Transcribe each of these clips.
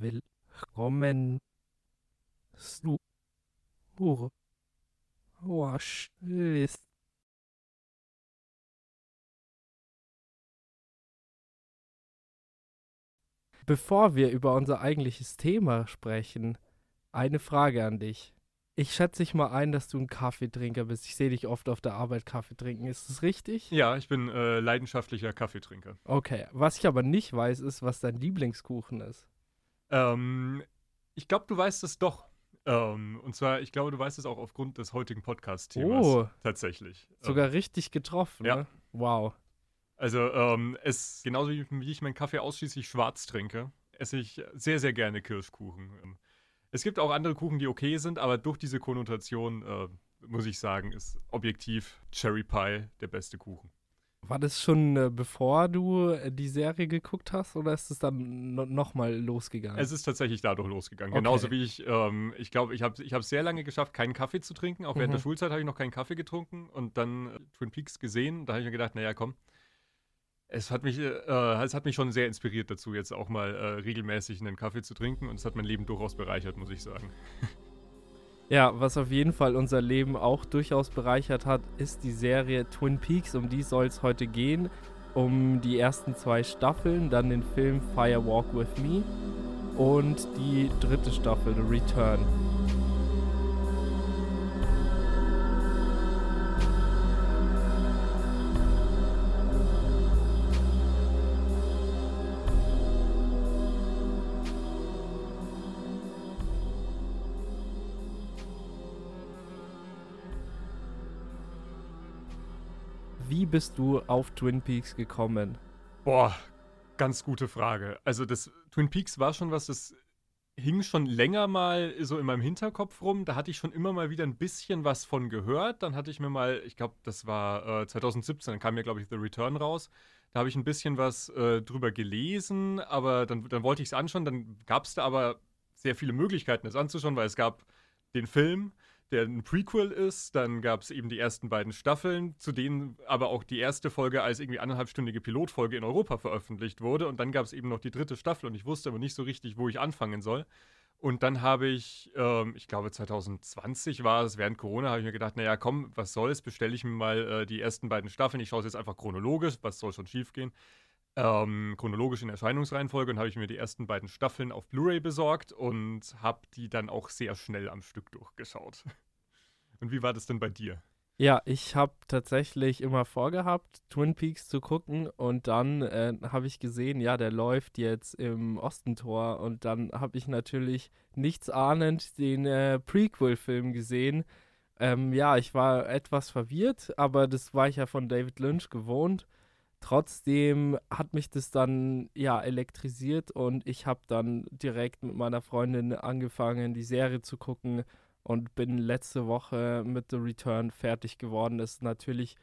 Willkommen zu Watchlist. Bevor wir über unser eigentliches Thema sprechen, eine Frage an dich. Ich schätze dich mal ein, dass du ein Kaffeetrinker bist. Ich sehe dich oft auf der Arbeit Kaffee trinken. Ist das richtig? Ja, ich bin äh, leidenschaftlicher Kaffeetrinker. Okay. Was ich aber nicht weiß, ist, was dein Lieblingskuchen ist. Ähm, ich glaube, du weißt es doch. Ähm, und zwar, ich glaube, du weißt es auch aufgrund des heutigen Podcast-Themas. Oh. Tatsächlich. Sogar ähm, richtig getroffen, ja. ne? Wow. Also, ähm, es, genauso wie, wie ich meinen Kaffee ausschließlich schwarz trinke, esse ich sehr, sehr gerne Kirschkuchen. Ähm, es gibt auch andere Kuchen, die okay sind, aber durch diese Konnotation, äh, muss ich sagen, ist objektiv Cherry Pie der beste Kuchen. War das schon äh, bevor du äh, die Serie geguckt hast oder ist es dann no nochmal losgegangen? Es ist tatsächlich dadurch losgegangen. Okay. Genauso wie ich, ähm, ich glaube, ich habe ich hab sehr lange geschafft, keinen Kaffee zu trinken. Auch während Mhm. der Schulzeit habe ich noch keinen Kaffee getrunken und dann äh, Twin Peaks gesehen. Da habe ich mir gedacht, naja, komm. Es hat, mich, äh, es hat mich schon sehr inspiriert dazu, jetzt auch mal äh, regelmäßig einen Kaffee zu trinken und es hat mein Leben durchaus bereichert, muss ich sagen. Ja, was auf jeden Fall unser Leben auch durchaus bereichert hat, ist die Serie Twin Peaks. Um die soll es heute gehen. Um die ersten zwei Staffeln, dann den Film Fire Walk with Me und die dritte Staffel, The Return. Bist du auf Twin Peaks gekommen? Boah, ganz gute Frage. Also das Twin Peaks war schon was, das hing schon länger mal so in meinem Hinterkopf rum. Da hatte ich schon immer mal wieder ein bisschen was von gehört. Dann hatte ich mir mal, ich glaube, das war äh, 2017, dann kam mir, glaube ich, The Return raus. Da habe ich ein bisschen was äh, drüber gelesen, aber dann, dann wollte ich es anschauen. Dann gab es da aber sehr viele Möglichkeiten, es anzuschauen, weil es gab den Film, der ein Prequel ist. Dann gab es eben die ersten beiden Staffeln, zu denen aber auch die erste Folge als irgendwie anderthalbstündige Pilotfolge in Europa veröffentlicht wurde. Und dann gab es eben noch die dritte Staffel und ich wusste aber nicht so richtig, wo ich anfangen soll. Und dann habe ich, ähm, ich glaube 2020 war es, während Corona, habe ich mir gedacht, naja, komm, was soll's, bestelle ich mir mal äh, die ersten beiden Staffeln. Ich schaue es jetzt einfach chronologisch, was soll schon schiefgehen. Ähm, chronologisch in Erscheinungsreihenfolge und habe ich mir die ersten beiden Staffeln auf Blu-ray besorgt und habe die dann auch sehr schnell am Stück durchgeschaut. Und wie war das denn bei dir? Ja, ich habe tatsächlich immer vorgehabt, Twin Peaks zu gucken und dann äh, habe ich gesehen, ja, der läuft jetzt im Ostentor und dann habe ich natürlich nichts ahnend den äh, Prequel-Film gesehen. Ähm, ja, ich war etwas verwirrt, aber das war ich ja von David Lynch gewohnt. Trotzdem hat mich das dann ja elektrisiert und ich habe dann direkt mit meiner Freundin angefangen, die Serie zu gucken und bin letzte Woche mit The Return fertig geworden. Das ist natürlich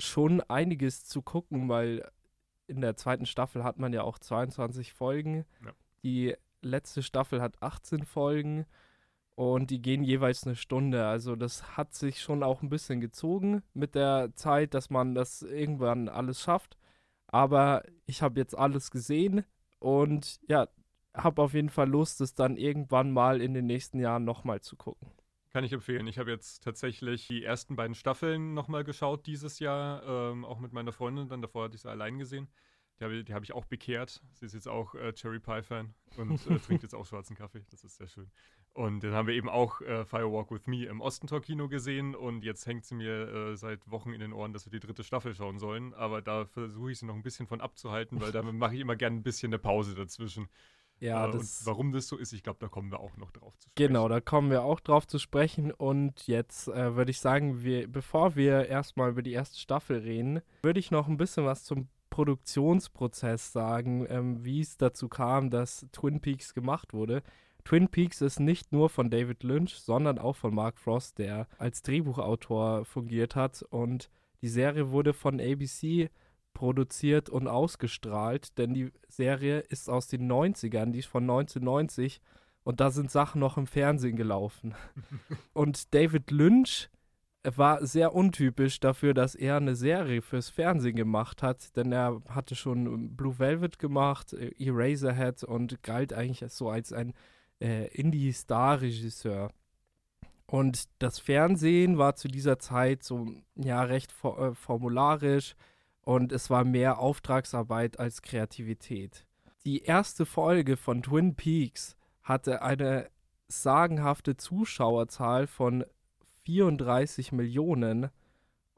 schon einiges zu gucken, weil in der zweiten Staffel hat man ja auch 22 Folgen. Ja. Die letzte Staffel hat 18 Folgen und die gehen jeweils eine Stunde. Also das hat sich schon auch ein bisschen gezogen mit der Zeit, dass man das irgendwann alles schafft. Aber ich habe jetzt alles gesehen und ja, habe auf jeden Fall Lust, es dann irgendwann mal in den nächsten Jahren nochmal zu gucken. Kann ich empfehlen. Ich habe jetzt tatsächlich die ersten beiden Staffeln nochmal geschaut dieses Jahr, ähm, auch mit meiner Freundin. Dann davor hatte ich sie allein gesehen. Die habe, habe ich auch bekehrt. Sie ist jetzt auch äh, Cherry Pie-Fan und äh, trinkt jetzt auch schwarzen Kaffee. Das ist sehr schön. Und dann haben wir eben auch äh, Firewalk with Me im Ostentor-Kino gesehen. Und jetzt hängt sie mir äh, seit Wochen in den Ohren, dass wir die dritte Staffel schauen sollen. Aber da versuche ich sie noch ein bisschen von abzuhalten, weil da mache ich immer gerne ein bisschen eine Pause dazwischen. Ja, Äh, das. und warum das so ist, ich glaube, da kommen wir auch noch drauf zu sprechen. Genau, da kommen wir auch drauf zu sprechen. Und jetzt äh, würde ich sagen, wir, bevor wir erstmal über die erste Staffel reden, würde ich noch ein bisschen was zum Produktionsprozess sagen, ähm, wie es dazu kam, dass Twin Peaks gemacht wurde. Twin Peaks ist nicht nur von David Lynch, sondern auch von Mark Frost, der als Drehbuchautor fungiert hat. Und die Serie wurde von ABC produziert und ausgestrahlt, denn die Serie ist aus den 90ern, die ist von 1990 und da sind Sachen noch im Fernsehen gelaufen. und David Lynch war sehr untypisch dafür, dass er eine Serie fürs Fernsehen gemacht hat, denn er hatte schon Blue Velvet gemacht, äh, Eraserhead und galt eigentlich so als ein äh, Indie-Star-Regisseur. Und das Fernsehen war zu dieser Zeit so, ja, recht for äh, formularisch und es war mehr Auftragsarbeit als Kreativität. Die erste Folge von Twin Peaks hatte eine sagenhafte Zuschauerzahl von 34 Millionen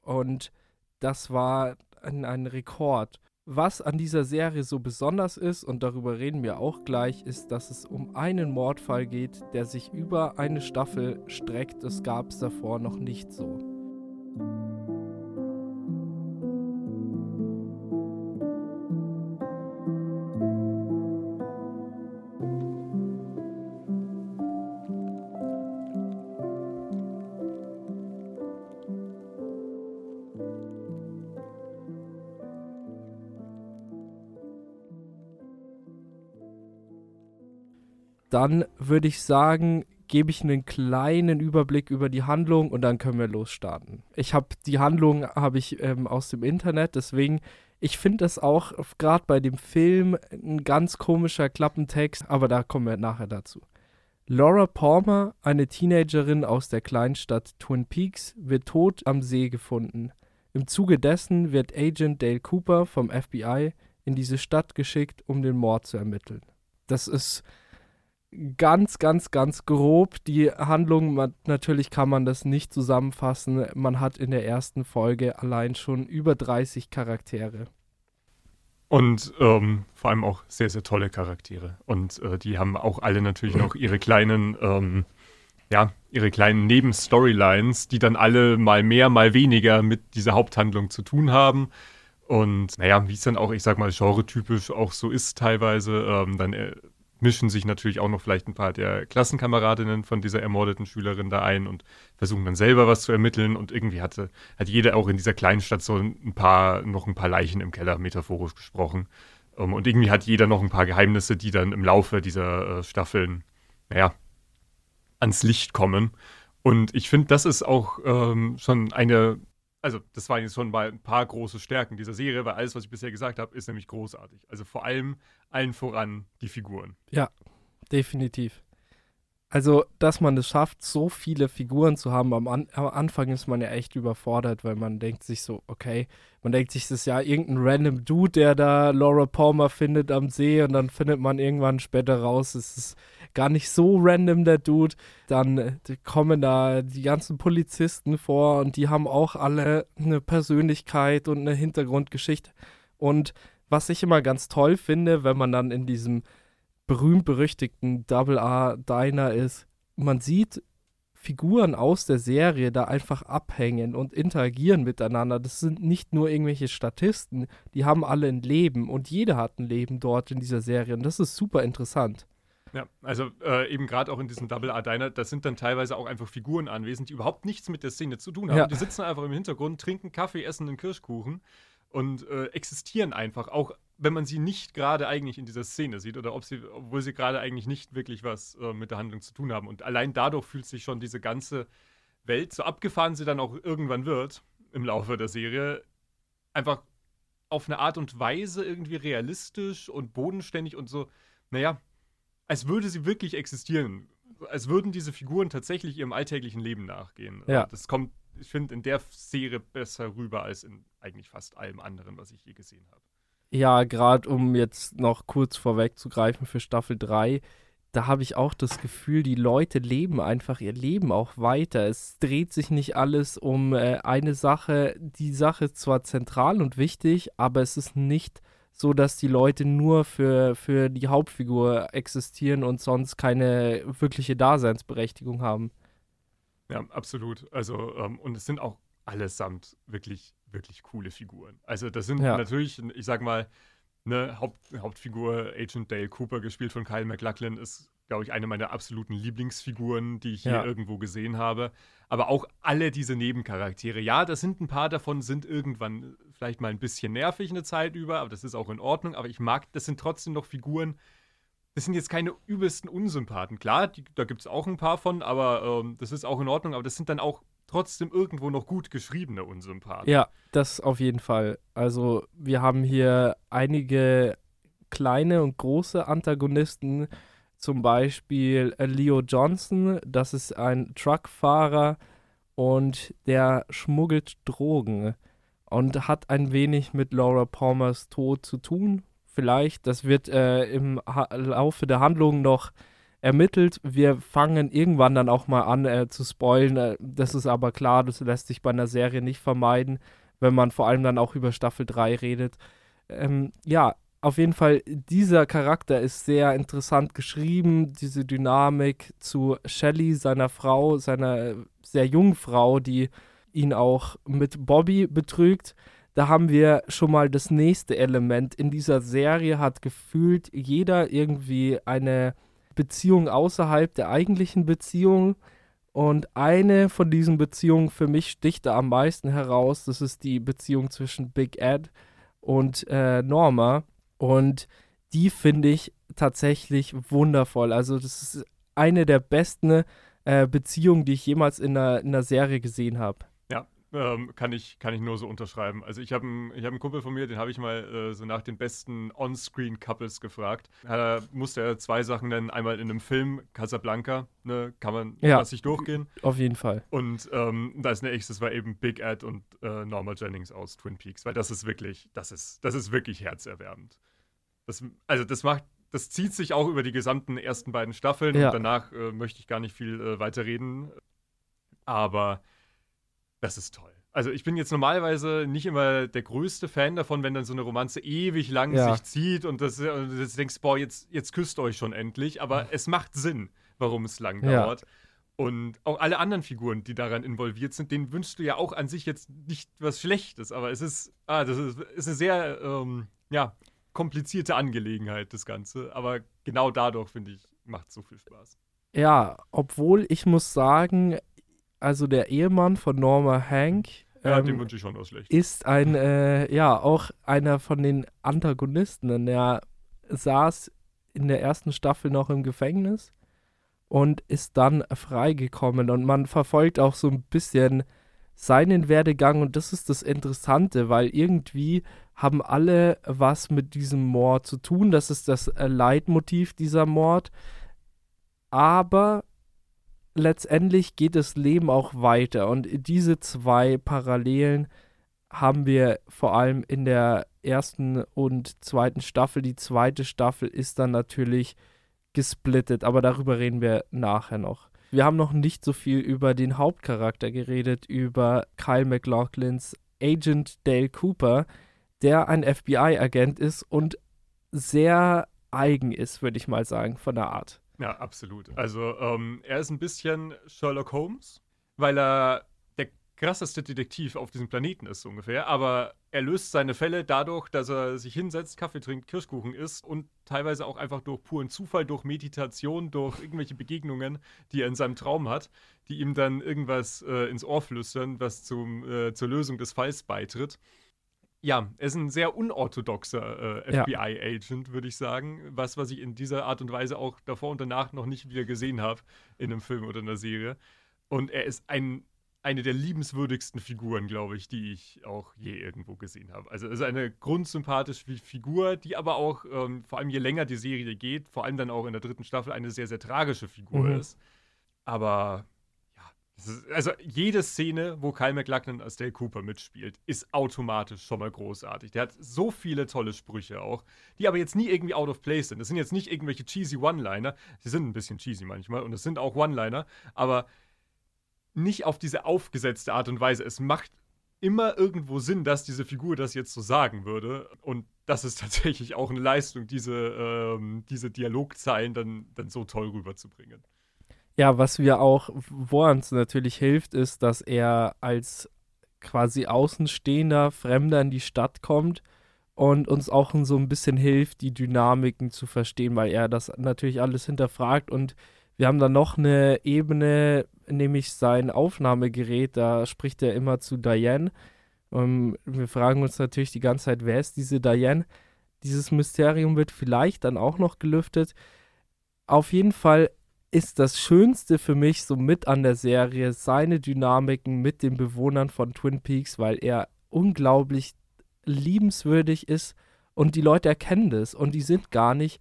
und das war ein, ein Rekord. Was an dieser Serie so besonders ist, und darüber reden wir auch gleich, ist, dass es um einen Mordfall geht, der sich über eine Staffel streckt. Das gab es davor noch nicht so. Dann würde ich sagen, gebe ich einen kleinen Überblick über die Handlung und dann können wir losstarten. Ich habe die Handlung habe ich ähm, aus dem Internet, deswegen ich finde das auch gerade bei dem Film ein ganz komischer Klappentext, aber da kommen wir nachher dazu. Laura Palmer, eine Teenagerin aus der Kleinstadt Twin Peaks, wird tot am See gefunden. Im Zuge dessen wird Agent Dale Cooper vom FBI in diese Stadt geschickt, um den Mord zu ermitteln. Das ist ganz, ganz, ganz grob die Handlung. Man, natürlich kann man das nicht zusammenfassen. Man hat in der ersten Folge allein schon über 30 Charaktere. Und ähm, vor allem auch sehr, sehr tolle Charaktere. Und äh, die haben auch alle natürlich noch ihre kleinen, ähm, ja, ihre kleinen Nebenstorylines, die dann alle mal mehr, mal weniger mit dieser Haupthandlung zu tun haben. Und naja, wie es dann auch, ich sag mal, genretypisch auch so ist teilweise, ähm, dann äh, mischen sich natürlich auch noch vielleicht ein paar der Klassenkameradinnen von dieser ermordeten Schülerin da ein und versuchen dann selber was zu ermitteln. Und irgendwie hatte, hat jeder auch in dieser kleinen Stadt so ein paar, noch ein paar Leichen im Keller, metaphorisch gesprochen. Um, ähm, und irgendwie hat jeder noch ein paar Geheimnisse, die dann im Laufe dieser äh, Staffeln, naja, ans Licht kommen. Und ich finde, das ist auch ähm, schon eine also das waren jetzt schon mal ein paar große Stärken dieser Serie, weil alles, was ich bisher gesagt habe, ist nämlich großartig. Also vor allem allen voran die Figuren. Ja, definitiv. Also, dass man es schafft, so viele Figuren zu haben, am, An am, Anfang ist man ja echt überfordert, weil man denkt sich so, okay, man denkt sich, das ist ja irgendein random Dude, der da Laura Palmer findet am See und dann findet man irgendwann später raus, es ist gar nicht so random, der Dude. Dann äh, kommen da die ganzen Polizisten vor und die haben auch alle eine Persönlichkeit und eine Hintergrundgeschichte. Und was ich immer ganz toll finde, wenn man dann in diesem berühmt-berüchtigten Double R Diner ist, man sieht Figuren aus der Serie da einfach abhängen und interagieren miteinander. Das sind nicht nur irgendwelche Statisten, die haben alle ein Leben und jeder hat ein Leben dort in dieser Serie und das ist super interessant. Ja, also äh, eben gerade auch in diesem Double A Diner, da sind dann teilweise auch einfach Figuren anwesend, die überhaupt nichts mit der Szene zu tun haben. Ja. Die sitzen einfach im Hintergrund, trinken Kaffee, essen einen Kirschkuchen und äh, existieren einfach, auch wenn man sie nicht gerade eigentlich in dieser Szene sieht oder ob sie, obwohl sie gerade eigentlich nicht wirklich was äh, mit der Handlung zu tun haben. Und allein dadurch fühlt sich schon diese ganze Welt, so abgefahren sie dann auch irgendwann wird im Laufe der Serie, einfach auf eine Art und Weise irgendwie realistisch und bodenständig und so, naja, als würde sie wirklich existieren. Als würden diese Figuren tatsächlich ihrem alltäglichen Leben nachgehen. Ja. Das kommt, ich finde, in der Serie besser rüber als in eigentlich fast allem anderen, was ich je gesehen habe. Ja, gerade um jetzt noch kurz vorwegzugreifen für Staffel 3, da habe ich auch das Gefühl, die Leute leben einfach ihr Leben auch weiter. Es dreht sich nicht alles um äh, eine Sache. Die Sache ist zwar zentral und wichtig, aber es ist nicht so dass die Leute nur für, für die Hauptfigur existieren und sonst keine wirkliche Daseinsberechtigung haben. Ja, absolut. Also, ähm, und es sind auch allesamt wirklich, wirklich coole Figuren. Also, das sind ja. natürlich, ich sag mal, eine Haupt, Hauptfigur Agent Dale Cooper, gespielt von Kyle McLachlan, ist, glaube ich, eine meiner absoluten Lieblingsfiguren, die ich ja. hier irgendwo gesehen habe. Aber auch alle diese Nebencharaktere. Ja, das sind ein paar davon, sind irgendwann vielleicht mal ein bisschen nervig eine Zeit über, aber das ist auch in Ordnung. Aber ich mag, das sind trotzdem noch Figuren, das sind jetzt keine übelsten Unsympathen. Klar, die, da gibt es auch ein paar von, aber ähm, das ist auch in Ordnung. Aber das sind dann auch trotzdem irgendwo noch gut geschriebene Unsympathen. Ja, das auf jeden Fall. Also wir haben hier einige kleine und große Antagonisten, zum Beispiel äh, Leo Johnson, das ist ein Truckfahrer und der schmuggelt Drogen und hat ein wenig mit Laura Palmers Tod zu tun. Vielleicht, das wird äh, im ha Laufe der Handlung noch ermittelt. Wir fangen irgendwann dann auch mal an äh, zu spoilen. Äh, das ist aber klar, das lässt sich bei einer Serie nicht vermeiden, wenn man vor allem dann auch über Staffel 3 redet. Ähm, ja, auf jeden Fall, dieser Charakter ist sehr interessant geschrieben. Diese Dynamik zu Shelley, seiner Frau, seiner sehr jungen Frau, die ihn auch mit Bobby betrügt. Da haben wir schon mal das nächste Element. In dieser Serie hat gefühlt jeder irgendwie eine Beziehung außerhalb der eigentlichen Beziehung. Und eine von diesen Beziehungen für mich sticht da am meisten heraus. Das ist die Beziehung zwischen Big Ed und äh, Norma. Und die finde ich tatsächlich wundervoll. Also das ist eine der besten äh, Beziehungen, die ich jemals in einer, in einer Serie gesehen habe. Ähm, kann, ich, kann ich nur so unterschreiben. Also ich habe einen, hab einen Kumpel von mir, den habe ich mal äh, so nach den besten On-Screen-Couples gefragt. Da musste er zwei Sachen nennen. Einmal in einem Film, Casablanca, ne, kann man ja, sich durchgehen. Auf jeden Fall. Und ähm, da ist eine das war eben Big Ed und äh, Norma Jennings aus Twin Peaks, weil das ist wirklich, das ist, das ist wirklich herzerwärmend. Das, also das macht, das zieht sich auch über die gesamten ersten beiden Staffeln ja. und danach äh, möchte ich gar nicht viel äh, weiter reden. Aber das ist toll. Also ich bin jetzt normalerweise nicht immer der größte Fan davon, wenn dann so eine Romanze ewig lang ja. sich zieht und, das, und du denkst, boah, jetzt, jetzt küsst euch schon endlich. Aber es macht Sinn, warum es lang ja. dauert. Und auch alle anderen Figuren, die daran involviert sind, denen wünschst du ja auch an sich jetzt nicht was Schlechtes, aber es ist, ah, das ist, ist eine sehr, ähm, ja, komplizierte Angelegenheit, das Ganze. Aber genau dadurch, finde ich, macht es so viel Spaß. Ja, obwohl ich muss sagen, also der Ehemann von Norma Hank. Ja, ähm, dem wünsche ich schon was schlecht. Ist ein, äh, ja, auch einer von den Antagonisten. Denn er saß in der ersten Staffel noch im Gefängnis und ist dann freigekommen. Und man verfolgt auch so ein bisschen seinen Werdegang und das ist das Interessante, weil irgendwie haben alle was mit diesem Mord zu tun. Das ist das äh, Leitmotiv dieser Mord. Aber letztendlich geht das Leben auch weiter und diese zwei Parallelen haben wir vor allem in der ersten und zweiten Staffel. Die zweite Staffel ist dann natürlich gesplittet, aber darüber reden wir nachher noch. Wir haben noch nicht so viel über den Hauptcharakter geredet, über Kyle McLaughlins Agent Dale Cooper, der ein FBI-Agent ist und sehr eigen ist, würde ich mal sagen, von der Art. Ja, absolut. Also ähm, er ist ein bisschen Sherlock Holmes, weil er der krasseste Detektiv auf diesem Planeten ist, ungefähr. Aber er löst seine Fälle dadurch, dass er sich hinsetzt, Kaffee trinkt, Kirschkuchen isst und teilweise auch einfach durch puren Zufall, durch Meditation, durch irgendwelche Begegnungen, die er in seinem Traum hat, die ihm dann irgendwas äh, ins Ohr flüstern, was zum, äh, zur Lösung des Falls beitritt. Ja, er ist ein sehr unorthodoxer äh, FBI-Agent, würde ich sagen. Was, was ich in dieser Art und Weise auch davor und danach noch nicht wieder gesehen habe in einem Film oder einer Serie. Und er ist ein, eine der liebenswürdigsten Figuren, glaube ich, die ich auch je irgendwo gesehen habe. Also er ist eine grundsympathische Figur, die aber auch, ähm, vor allem je länger die Serie geht, vor allem dann auch in der dritten Staffel, eine sehr, sehr tragische Figur mhm. ist. Aber also jede Szene, wo Kyle McLachlan als Dale Cooper mitspielt, ist automatisch schon mal großartig. Der hat so viele tolle Sprüche auch, die aber jetzt nie irgendwie out of place sind. Das sind jetzt nicht irgendwelche cheesy One-Liner. Sie sind ein bisschen cheesy manchmal und es sind auch One-Liner, aber nicht auf diese aufgesetzte Art und Weise. Es macht immer irgendwo Sinn, dass diese Figur das jetzt so sagen würde. Und das ist tatsächlich auch eine Leistung, diese, ähm, diese Dialogzeilen dann, dann so toll rüberzubringen. Ja, was wir auch, wo uns natürlich hilft, ist, dass er als quasi außenstehender Fremder in die Stadt kommt und uns auch so ein bisschen hilft, die Dynamiken zu verstehen, weil er das natürlich alles hinterfragt und wir haben dann noch eine Ebene, nämlich sein Aufnahmegerät, da spricht er immer zu Diane. Und wir fragen uns natürlich die ganze Zeit, wer ist diese Diane? Dieses Mysterium wird vielleicht dann auch noch gelüftet. Auf jeden Fall ist das Schönste für mich so mit an der Serie seine Dynamiken mit den Bewohnern von Twin Peaks, weil er unglaublich liebenswürdig ist und die Leute erkennen das und die sind gar nicht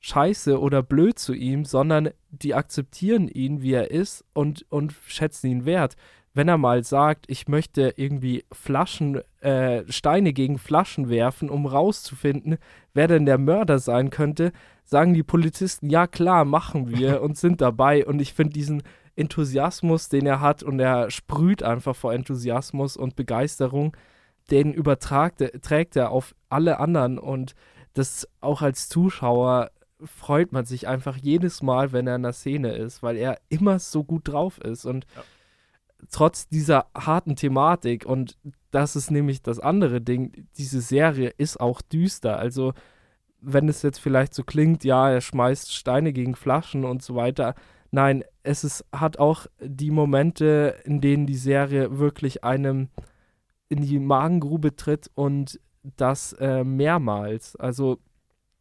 scheiße oder blöd zu ihm, sondern die akzeptieren ihn, wie er ist und, und schätzen ihn wert. Wenn er mal sagt, ich möchte irgendwie Flaschen, äh, Steine gegen Flaschen werfen, um rauszufinden, wer denn der Mörder sein könnte, sagen die Polizisten, ja klar, machen wir und sind dabei. Und ich finde diesen Enthusiasmus, den er hat, und er sprüht einfach vor Enthusiasmus und Begeisterung, den übertragt, trägt er auf alle anderen und das auch als Zuschauer freut man sich einfach jedes Mal, wenn er in der Szene ist, weil er immer so gut drauf ist und ja. Trotz dieser harten Thematik und das ist nämlich das andere Ding, diese Serie ist auch düster, also wenn es jetzt vielleicht so klingt, ja, er schmeißt Steine gegen Flaschen und so weiter, nein, es ist, hat auch die Momente, in denen die Serie wirklich einem in die Magengrube tritt und das äh, mehrmals. Also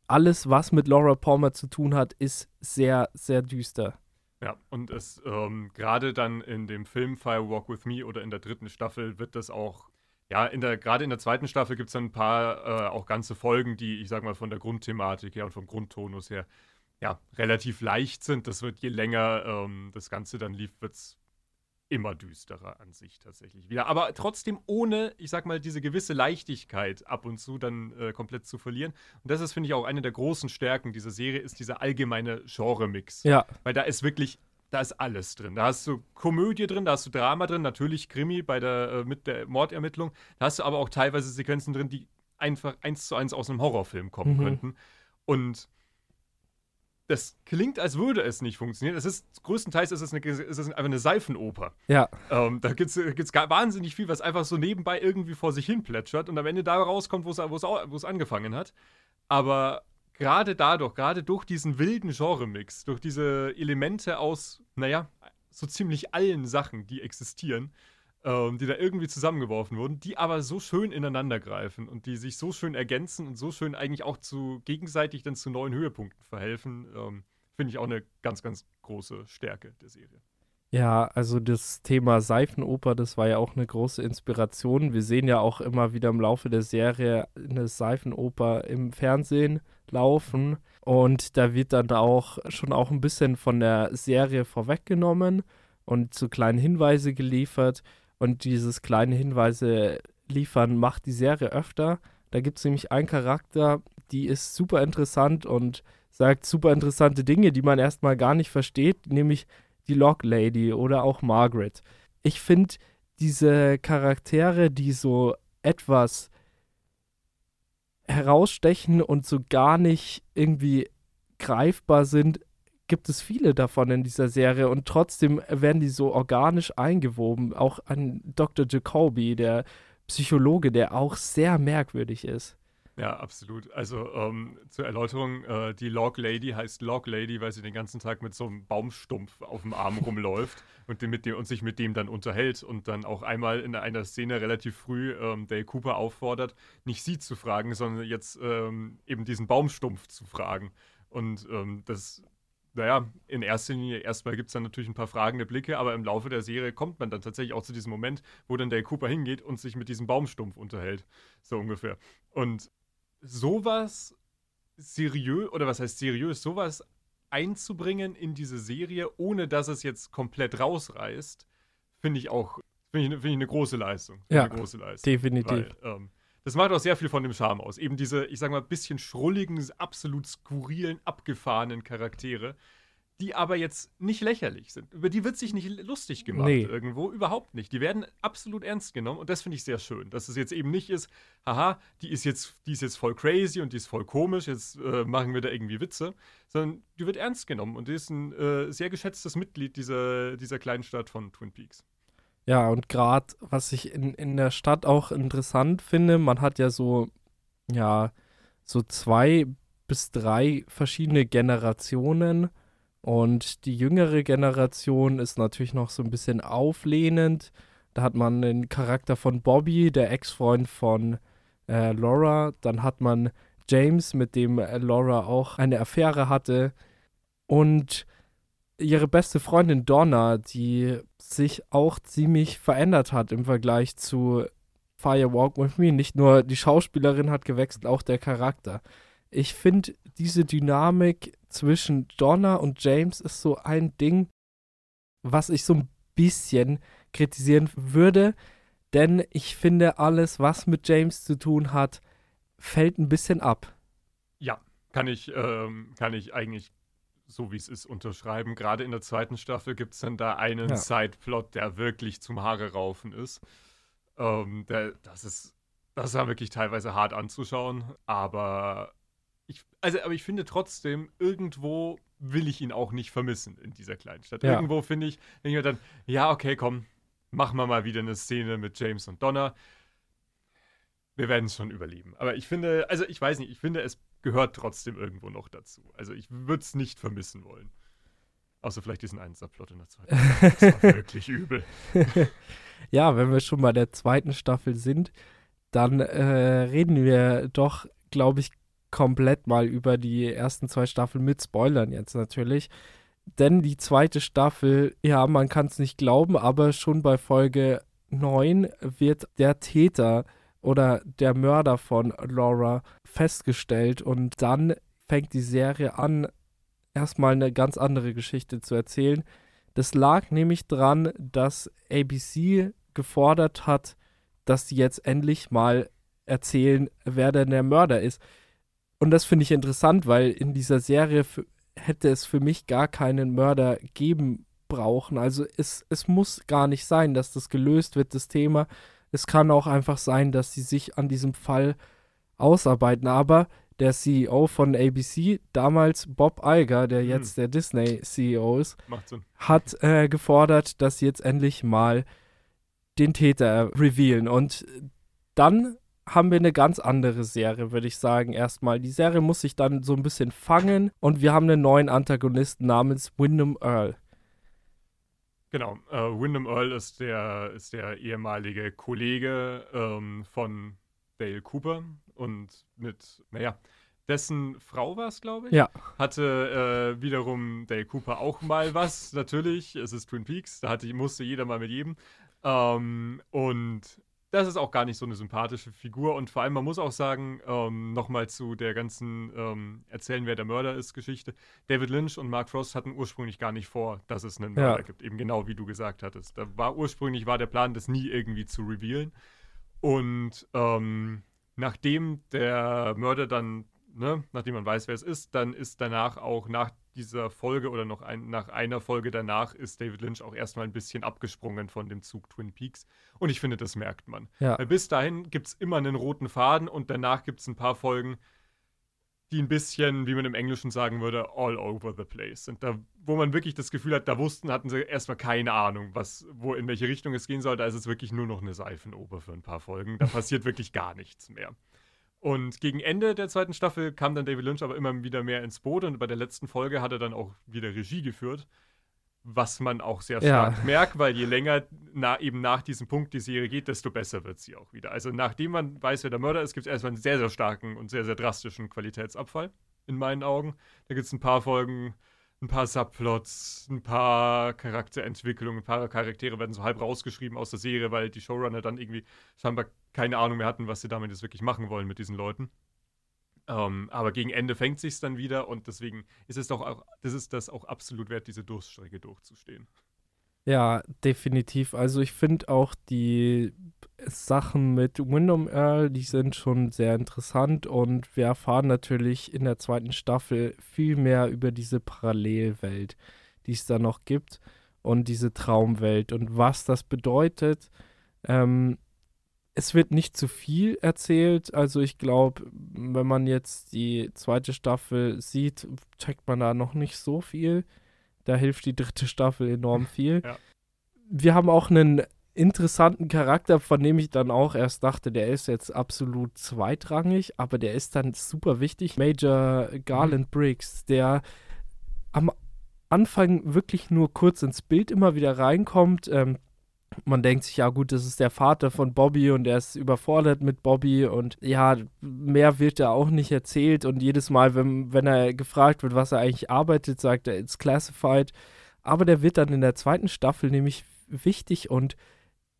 alles, was mit Laura Palmer zu tun hat, ist sehr, sehr düster. Ja, und es ähm, gerade dann in dem Film Fire Walk With Me oder in der dritten Staffel wird das auch, ja, in der, gerade in der zweiten Staffel gibt es dann ein paar äh, auch ganze Folgen, die, ich sag mal, von der Grundthematik her und vom Grundtonus her, ja, relativ leicht sind. Das wird, je länger ähm, das Ganze dann lief, wird es immer düsterer an sich tatsächlich wieder. Aber trotzdem ohne, ich sag mal, diese gewisse Leichtigkeit ab und zu dann äh, komplett zu verlieren. Und das ist, finde ich, auch eine der großen Stärken dieser Serie, ist dieser allgemeine Genre-Mix. Ja. Weil da ist wirklich, da ist alles drin. Da hast du Komödie drin, da hast du Drama drin, natürlich Krimi bei der, äh, mit der Mordermittlung. Da hast du aber auch teilweise Sequenzen drin, die einfach eins zu eins aus einem Horrorfilm kommen mhm. könnten. Und das klingt, als würde es nicht funktionieren. Es ist größtenteils ist es, eine, ist es einfach eine Seifenoper. Ja. Ähm, da gibt es wahnsinnig viel, was einfach so nebenbei irgendwie vor sich hin plätschert und am Ende da rauskommt, wo es angefangen hat. Aber gerade dadurch, gerade durch diesen wilden Genre-Mix, durch diese Elemente aus, naja, so ziemlich allen Sachen, die existieren, ähm, die da irgendwie zusammengeworfen wurden, die aber so schön ineinander greifen und die sich so schön ergänzen und so schön eigentlich auch zu gegenseitig dann zu neuen Höhepunkten verhelfen, ähm, finde ich auch eine ganz, ganz große Stärke der Serie. Ja, also das Thema Seifenoper, das war ja auch eine große Inspiration. Wir sehen ja auch immer wieder im Laufe der Serie eine Seifenoper im Fernsehen laufen und da wird dann auch schon auch ein bisschen von der Serie vorweggenommen und so kleine Hinweise geliefert. Und dieses kleine Hinweise liefern macht die Serie öfter. Da gibt es nämlich einen Charakter, die ist super interessant und sagt super interessante Dinge, die man erstmal gar nicht versteht, nämlich die Log Lady oder auch Margaret. Ich finde diese Charaktere, die so etwas herausstechen und so gar nicht irgendwie greifbar sind, gibt es viele davon in dieser Serie und trotzdem werden die so organisch eingewoben. Auch an Dr. Jacoby, der Psychologe, der auch sehr merkwürdig ist. Ja, absolut. Also ähm, zur Erläuterung, äh, die Log Lady heißt Log Lady, weil sie den ganzen Tag mit so einem Baumstumpf auf dem Arm rumläuft und, mit dem, und sich mit dem dann unterhält und dann auch einmal in einer Szene relativ früh ähm, Dale Cooper auffordert, nicht sie zu fragen, sondern jetzt ähm, eben diesen Baumstumpf zu fragen. Und ähm, das naja, in erster Linie erstmal gibt es dann natürlich ein paar fragende Blicke, aber im Laufe der Serie kommt man dann tatsächlich auch zu diesem Moment, wo dann der Cooper hingeht und sich mit diesem Baumstumpf unterhält. So ungefähr. Und sowas seriös, oder was heißt seriös, sowas einzubringen in diese Serie, ohne dass es jetzt komplett rausreißt, finde ich auch, finde ich, find ich, eine große Leistung. Ja, eine große Leistung. definitiv. Weil, ähm, das macht auch sehr viel von dem Charme aus. Eben diese, ich sag mal, bisschen schrulligen, absolut skurrilen, abgefahrenen Charaktere, die aber jetzt nicht lächerlich sind. Über die wird sich nicht lustig gemacht nee. irgendwo, überhaupt nicht. Die werden absolut ernst genommen und das finde ich sehr schön, dass es jetzt eben nicht ist, haha, die ist jetzt, die ist jetzt voll crazy und die ist voll komisch, jetzt äh, machen wir da irgendwie Witze, sondern die wird ernst genommen und die ist ein äh, sehr geschätztes Mitglied dieser, dieser kleinen Stadt von Twin Peaks. Ja, und gerade, was ich in, in der Stadt auch interessant finde, man hat ja so, ja, so zwei bis drei verschiedene Generationen. Und die jüngere Generation ist natürlich noch so ein bisschen auflehnend. Da hat man den Charakter von Bobby, der Ex-Freund von äh, Laura. Dann hat man James, mit dem äh, Laura auch eine Affäre hatte. Und ihre beste Freundin Donna, die sich auch ziemlich verändert hat im Vergleich zu Fire Walk With Me. Nicht nur die Schauspielerin hat gewechselt, auch der Charakter. Ich finde, diese Dynamik zwischen Donna und James ist so ein Ding, was ich so ein bisschen kritisieren würde, denn ich finde, alles, was mit James zu tun hat, fällt ein bisschen ab. Ja, kann ich, ähm, kann ich eigentlich so wie es ist unterschreiben. Gerade in der zweiten Staffel gibt es dann da einen ja. Sideplot, der wirklich zum Haare raufen ist. Ähm, der, das ist, das war wirklich teilweise hart anzuschauen, aber ich, also, aber ich finde trotzdem, irgendwo will ich ihn auch nicht vermissen in dieser kleinen Stadt. Ja. Irgendwo finde ich, denke ich mir dann, ja, okay, komm, machen wir mal wieder eine Szene mit James und Donna. Wir werden es schon überleben. Aber ich finde, also ich weiß nicht, ich finde, es gehört trotzdem irgendwo noch dazu. Also ich würde es nicht vermissen wollen. Außer vielleicht diesen einen Subplot in der zweiten. Das war wirklich übel. ja, wenn wir schon bei der zweiten Staffel sind, dann äh, reden wir doch, glaube ich, komplett mal über die ersten zwei Staffeln mit Spoilern jetzt natürlich. Denn die zweite Staffel, ja, man kann es nicht glauben, aber schon bei Folge 9 wird der Täter oder der Mörder von Laura festgestellt und dann fängt die Serie an, erstmal eine ganz andere Geschichte zu erzählen. Das lag nämlich dran, dass ABC gefordert hat, dass sie jetzt endlich mal erzählen, wer denn der Mörder ist. Und das finde ich interessant, weil in dieser Serie hätte es für mich gar keinen Mörder geben brauchen. Also es, es muss gar nicht sein, dass das gelöst wird, das Thema. Es kann auch einfach sein, dass sie sich an diesem Fall ausarbeiten. Aber der CEO von ABC, damals Bob Iger, der hm. jetzt der Disney-CEO ist, hat äh, gefordert, dass sie jetzt endlich mal den Täter revealen. Und dann haben wir eine ganz andere Serie, würde ich sagen, erstmal. Die Serie muss sich dann so ein bisschen fangen und wir haben einen neuen Antagonisten namens Wyndham Earl. Genau, äh, Wyndham Earl ist der, ist der ehemalige Kollege ähm, von Dale Cooper und mit, naja, dessen Frau war es, glaube ich. Ja. Hatte äh, wiederum Dale Cooper auch mal was, natürlich. Es ist Twin Peaks, da hatte, musste jeder mal mit jedem. Ähm, und das ist auch gar nicht so eine sympathische Figur. Und vor allem, man muss auch sagen, ähm, nochmal zu der ganzen ähm, Erzählen, wer der Mörder ist, Geschichte. David Lynch und Mark Frost hatten ursprünglich gar nicht vor, dass es einen Mörder ja. gibt. Eben genau wie du gesagt hattest. Da war ursprünglich war der Plan, das nie irgendwie zu revealen. Und ähm, nachdem der Mörder dann, ne, nachdem man weiß, wer es ist, dann ist danach auch nach dieser Folge oder noch ein, nach einer Folge danach ist David Lynch auch erstmal ein bisschen abgesprungen von dem Zug Twin Peaks. Und ich finde, das merkt man. Ja. Weil bis dahin gibt es immer einen roten Faden und danach gibt es ein paar Folgen, die ein bisschen, wie man im Englischen sagen würde, all over the place sind. Da, wo man wirklich das Gefühl hat, da wussten, hatten sie erstmal keine Ahnung, was, wo, in welche Richtung es gehen soll. Da ist es wirklich nur noch eine Seifenoper für ein paar Folgen. Da passiert wirklich gar nichts mehr. Und gegen Ende der zweiten Staffel kam dann David Lynch aber immer wieder mehr ins Boot und bei der letzten Folge hat er dann auch wieder Regie geführt, was man auch sehr stark ja. merkt, weil je länger na, eben nach diesem Punkt die Serie geht, desto besser wird sie auch wieder. Also nachdem man weiß, wer der Mörder ist, gibt es erstmal einen sehr, sehr starken und sehr, sehr drastischen Qualitätsabfall in meinen Augen. Da gibt es ein paar Folgen, ein paar Subplots, ein paar Charakterentwicklungen, ein paar Charaktere werden so halb rausgeschrieben aus der Serie, weil die Showrunner dann irgendwie scheinbar keine Ahnung mehr hatten, was sie damit jetzt wirklich machen wollen mit diesen Leuten. Ähm, aber gegen Ende fängt sich dann wieder und deswegen ist es doch auch, das ist das auch absolut wert, diese Durststrecke durchzustehen. Ja, definitiv. Also ich finde auch die Sachen mit Wyndham Earl, die sind schon sehr interessant und wir erfahren natürlich in der zweiten Staffel viel mehr über diese Parallelwelt, die es da noch gibt und diese Traumwelt und was das bedeutet. Ähm, es wird nicht zu viel erzählt. Also ich glaube, wenn man jetzt die zweite Staffel sieht, checkt man da noch nicht so viel. Da hilft die dritte Staffel enorm viel. Ja. Wir haben auch einen interessanten Charakter, von dem ich dann auch erst dachte, der ist jetzt absolut zweitrangig, aber der ist dann super wichtig. Major Garland mhm. Briggs, der am Anfang wirklich nur kurz ins Bild immer wieder reinkommt. Ähm, man denkt sich, ja gut, das ist der Vater von Bobby und er ist überfordert mit Bobby und ja, mehr wird da auch nicht erzählt und jedes Mal, wenn, wenn er gefragt wird, was er eigentlich arbeitet, sagt er, it's classified. aber der wird dann in der zweiten Staffel nämlich wichtig und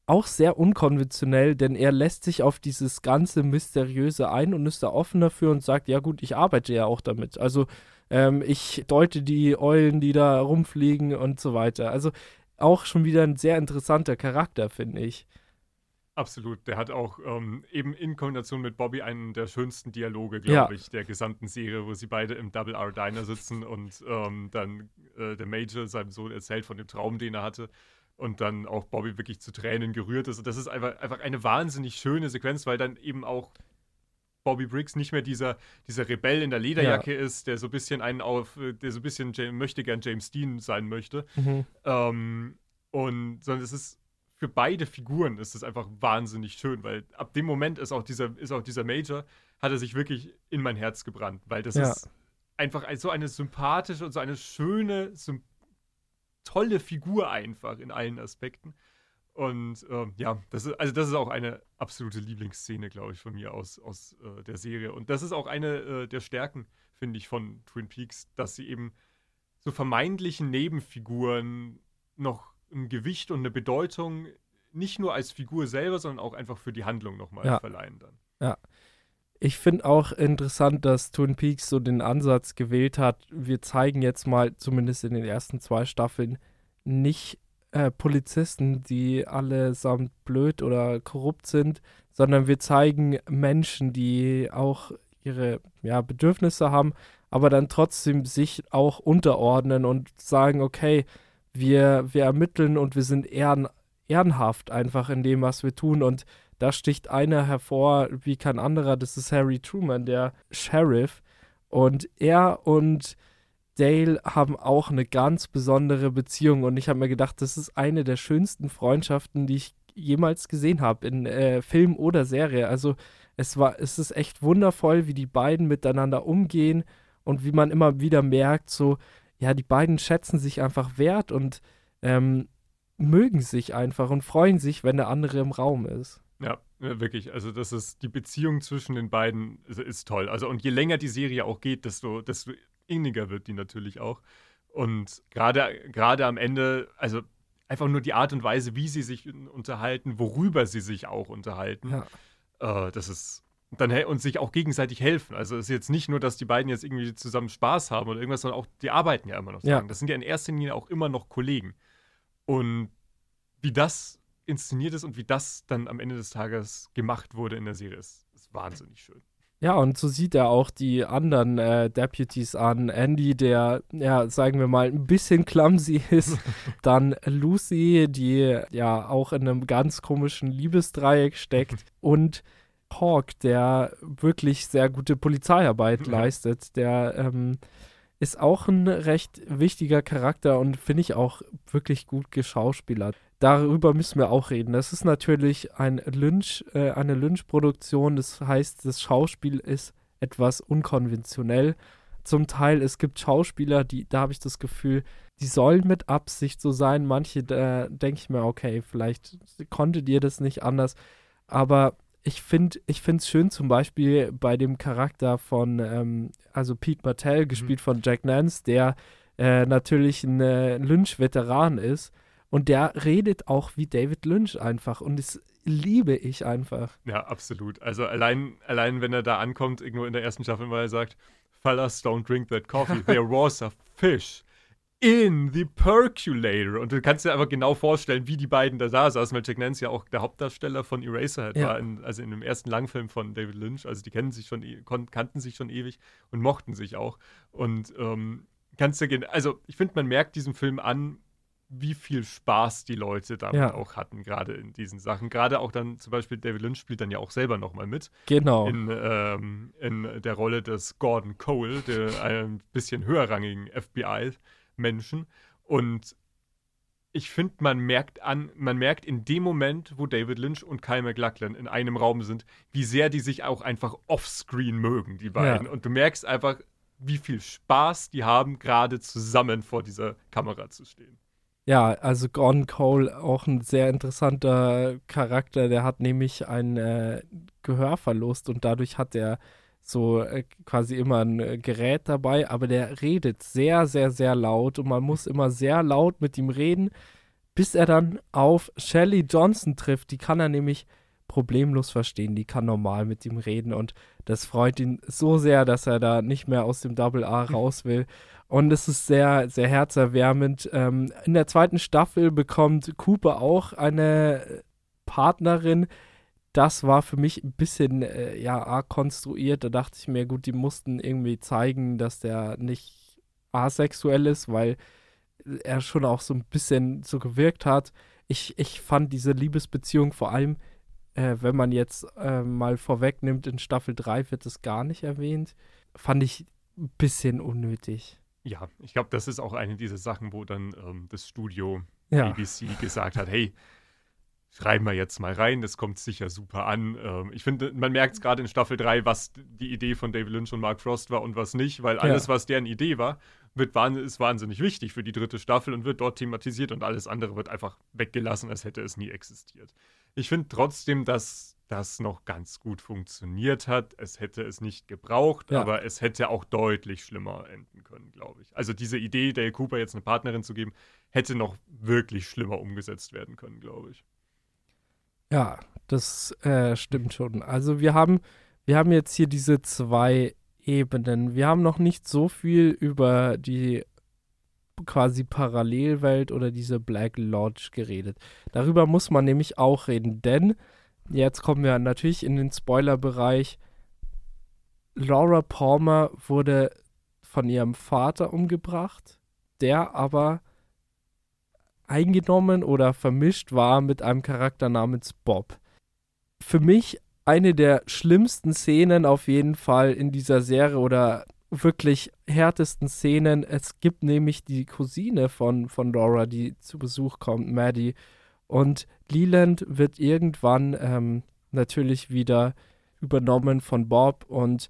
auch sehr unkonventionell, denn er lässt sich auf dieses ganze Mysteriöse ein und ist da offen dafür und sagt, ja gut, ich arbeite ja auch damit. Also ähm, ich deute die Eulen, die da rumfliegen und so weiter. Also auch schon wieder ein sehr interessanter Charakter, finde ich. Absolut. Der hat auch ähm, eben in Kombination mit Bobby einen der schönsten Dialoge, glaube ja. ich, der gesamten Serie, wo sie beide im Double R Diner sitzen und ähm, dann äh, der Major seinem Sohn erzählt von dem Traum, den er hatte. Und dann auch Bobby wirklich zu Tränen gerührt ist. Und das ist einfach, einfach eine wahnsinnig schöne Sequenz, weil dann eben auch Bobby Briggs nicht mehr dieser, dieser Rebell in der Lederjacke ja. ist, der so ein bisschen einen auf, der so ein bisschen möchte gern James Dean sein möchte. Mhm. Ähm, und sondern es ist für beide Figuren ist es einfach wahnsinnig schön, weil ab dem Moment ist auch dieser, ist auch dieser Major, hat er sich wirklich in mein Herz gebrannt, weil das ja. ist einfach so eine sympathische und so eine schöne, tolle Figur einfach in allen Aspekten. Und ähm, ja, das ist, also das ist auch eine absolute Lieblingsszene, glaube ich, von mir aus, aus äh, der Serie. Und das ist auch eine äh, der Stärken, finde ich, von Twin Peaks, dass sie eben so vermeintlichen Nebenfiguren noch ein Gewicht und eine Bedeutung nicht nur als Figur selber, sondern auch einfach für die Handlung nochmal ja. verleihen dann. Ja. Ich finde auch interessant, dass Twin Peaks so den Ansatz gewählt hat, wir zeigen jetzt mal, zumindest in den ersten zwei Staffeln, nicht äh, Polizisten, die allesamt blöd oder korrupt sind, sondern wir zeigen Menschen, die auch ihre ja, Bedürfnisse haben, aber dann trotzdem sich auch unterordnen und sagen, okay, wir, wir ermitteln und wir sind ehren, ehrenhaft einfach in dem, was wir tun. Und da sticht einer hervor wie kein anderer, das ist Harry Truman, der Sheriff. Und er und Dale haben auch eine ganz besondere Beziehung. Und ich habe mir gedacht, das ist eine der schönsten Freundschaften, die ich jemals gesehen habe, in äh, Film oder Serie. Also es war, es ist echt wundervoll, wie die beiden miteinander umgehen und wie man immer wieder merkt, so, ja, die beiden schätzen sich einfach wert und ähm, mögen sich einfach und freuen sich, wenn der andere im Raum ist. Ja, wirklich. Also das ist die Beziehung zwischen den beiden ist, ist toll. Also und je länger die Serie auch geht, desto, desto inniger wird die natürlich auch. Und gerade gerade am Ende, also einfach nur die Art und Weise, wie sie sich unterhalten, worüber sie sich auch unterhalten, ja. äh, das ist dann und sich auch gegenseitig helfen. Also es ist jetzt nicht nur, dass die beiden jetzt irgendwie zusammen Spaß haben oder irgendwas, sondern auch die arbeiten ja immer noch zusammen. Ja. Das sind ja in erster Linie auch immer noch Kollegen. Und wie das inszeniert ist und wie das dann am Ende des Tages gemacht wurde in der Serie, ist, ist wahnsinnig schön. Ja, und so sieht er auch die anderen äh, Deputies an. Andy, der, ja, sagen wir mal, ein bisschen clumsy ist. Dann Lucy, die ja auch in einem ganz komischen Liebesdreieck steckt. Und Hawk, der wirklich sehr gute Polizeiarbeit leistet, der ähm, ist auch ein recht wichtiger Charakter und finde ich auch wirklich gut geschauspielert. Darüber müssen wir auch reden. Das ist natürlich ein Lynch, äh, eine Lynch-Produktion. Das heißt, das Schauspiel ist etwas unkonventionell. Zum Teil, es gibt Schauspieler, die, da habe ich das Gefühl, die sollen mit Absicht so sein. Manche, da denke ich mir, okay, vielleicht konntet ihr das nicht anders. Aber ich finde ich es schön zum Beispiel bei dem Charakter von, ähm, also Pete Martell, mhm. gespielt mhm. von Jack Nance, der äh, natürlich ein äh, Lynch-Veteran ist. Und der redet auch wie David Lynch einfach. Und das liebe ich einfach. Ja, absolut. Also allein, allein wenn er da ankommt, irgendwo in der ersten Staffel, weil er sagt, Fellas, don't drink that coffee. There was a fish in the Perculator. Und du kannst dir einfach genau vorstellen, wie die beiden da, da saßen, weil Jack Nance ja auch der Hauptdarsteller von Eraserhead ja. war, in, also in dem ersten Langfilm von David Lynch. Also die kennen sich schon, e, kannten sich schon ewig und mochten sich auch. Und ähm, kannst du, also ich finde, man merkt diesem Film an, wie viel Spaß die Leute damit ja. auch hatten, gerade in diesen Sachen. Gerade auch dann zum Beispiel David Lynch spielt dann ja auch selber nochmal mit. Genau. In, ähm, in der Rolle des Gordon Cole, der ein bisschen höherrangigen FBI- Menschen. Und ich finde, man merkt an, man merkt in dem Moment, wo David Lynch und Kyle MacLachlan in einem Raum sind, wie sehr die sich auch einfach offscreen mögen, die beiden. Ja. Und du merkst einfach, wie viel Spaß die haben, gerade zusammen vor dieser Kamera zu stehen. Ja, also Gordon Cole auch ein sehr interessanter Charakter. Der hat nämlich einen äh, Gehörverlust und dadurch hat er so äh, quasi immer ein äh, Gerät dabei, aber der redet sehr, sehr, sehr laut und man muss immer sehr laut mit ihm reden, bis er dann auf Shelly Johnson trifft. Die kann er nämlich problemlos verstehen, die kann normal mit ihm reden und das freut ihn so sehr, dass er da nicht mehr aus dem Double A raus will. Und es ist sehr, sehr herzerwärmend. Ähm, in der zweiten Staffel bekommt Cooper auch eine Partnerin. Das war für mich ein bisschen äh, ja, arg konstruiert. Da dachte ich mir, gut, die mussten irgendwie zeigen, dass der nicht asexuell ist, weil er schon auch so ein bisschen so gewirkt hat. Ich, ich fand diese Liebesbeziehung vor allem, äh, wenn man jetzt äh, mal vorwegnimmt, in Staffel 3 wird es gar nicht erwähnt, fand ich ein bisschen unnötig. Ja, ich glaube, das ist auch eine dieser Sachen, wo dann ähm, das Studio ja. ABC gesagt hat, hey, schreiben wir jetzt mal rein, das kommt sicher super an. Ähm, ich finde, man merkt es gerade in Staffel 3, was die Idee von David Lynch und Mark Frost war und was nicht, weil alles, ja. was deren Idee war, wird, ist wahnsinnig wichtig für die dritte Staffel und wird dort thematisiert und alles andere wird einfach weggelassen, als hätte es nie existiert. Ich finde trotzdem, dass das noch ganz gut funktioniert hat. Es hätte es nicht gebraucht, ja. aber es hätte auch deutlich schlimmer enden können, glaube ich. Also diese Idee, Dale Cooper jetzt eine Partnerin zu geben, hätte noch wirklich schlimmer umgesetzt werden können, glaube ich. Ja, das äh, stimmt schon. Also wir haben, wir haben jetzt hier diese zwei Ebenen. Wir haben noch nicht so viel über die quasi Parallelwelt oder diese Black Lodge geredet. Darüber muss man nämlich auch reden, denn Jetzt kommen wir natürlich in den Spoiler-Bereich. Laura Palmer wurde von ihrem Vater umgebracht, der aber eingenommen oder vermischt war mit einem Charakter namens Bob. Für mich eine der schlimmsten Szenen auf jeden Fall in dieser Serie oder wirklich härtesten Szenen. Es gibt nämlich die Cousine von, von Laura, die zu Besuch kommt, Maddie. Und Leland wird irgendwann ähm, natürlich wieder übernommen von Bob und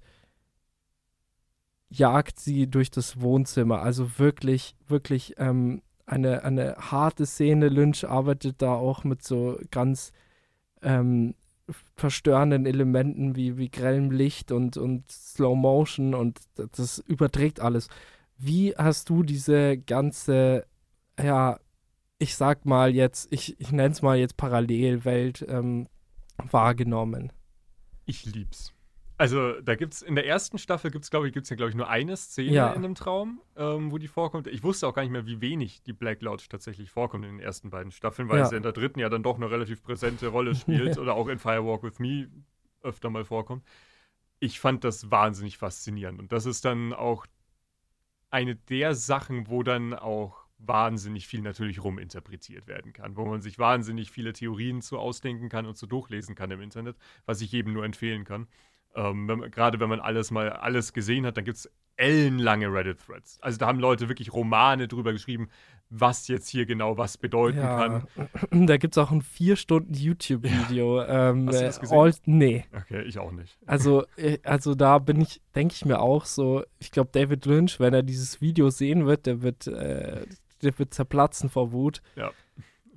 jagt sie durch das Wohnzimmer. Also wirklich, wirklich ähm, eine, eine harte Szene. Lynch arbeitet da auch mit so ganz ähm, verstörenden Elementen wie, wie grellem Licht und, und Slow Motion und das überträgt alles. Wie hast du diese ganze ja, ich sag mal jetzt, ich, ich nenne es mal jetzt Parallelwelt ähm, wahrgenommen. Ich lieb's. Also da gibt's in der ersten Staffel gibt's glaube ich gibt's ja glaube ich nur eine Szene ja. in einem Traum, ähm, wo die vorkommt. Ich wusste auch gar nicht mehr, wie wenig die Black Lodge tatsächlich vorkommt in den ersten beiden Staffeln, weil ja. sie in der dritten ja dann doch eine relativ präsente Rolle spielt oder auch in Firewalk with Me öfter mal vorkommt. Ich fand das wahnsinnig faszinierend und das ist dann auch eine der Sachen, wo dann auch wahnsinnig viel natürlich ruminterpretiert werden kann, wo man sich wahnsinnig viele Theorien zu ausdenken kann und zu durchlesen kann im Internet, was ich jedem nur empfehlen kann. Ähm, wenn gerade wenn man alles mal alles gesehen hat, dann gibt es ellenlange Reddit-Threads. Also da haben Leute wirklich Romane drüber geschrieben, was jetzt hier genau was bedeuten ja. kann. Da gibt es auch ein vier Stunden YouTube-Video. Ja. Ähm, Hast du das gesehen? All, nee. Okay, ich auch nicht. Also, äh, also da bin ich, denke ich mir auch so, ich glaube, David Lynch, wenn er dieses Video sehen wird, der wird äh, der wird zerplatzen vor Wut. Ja,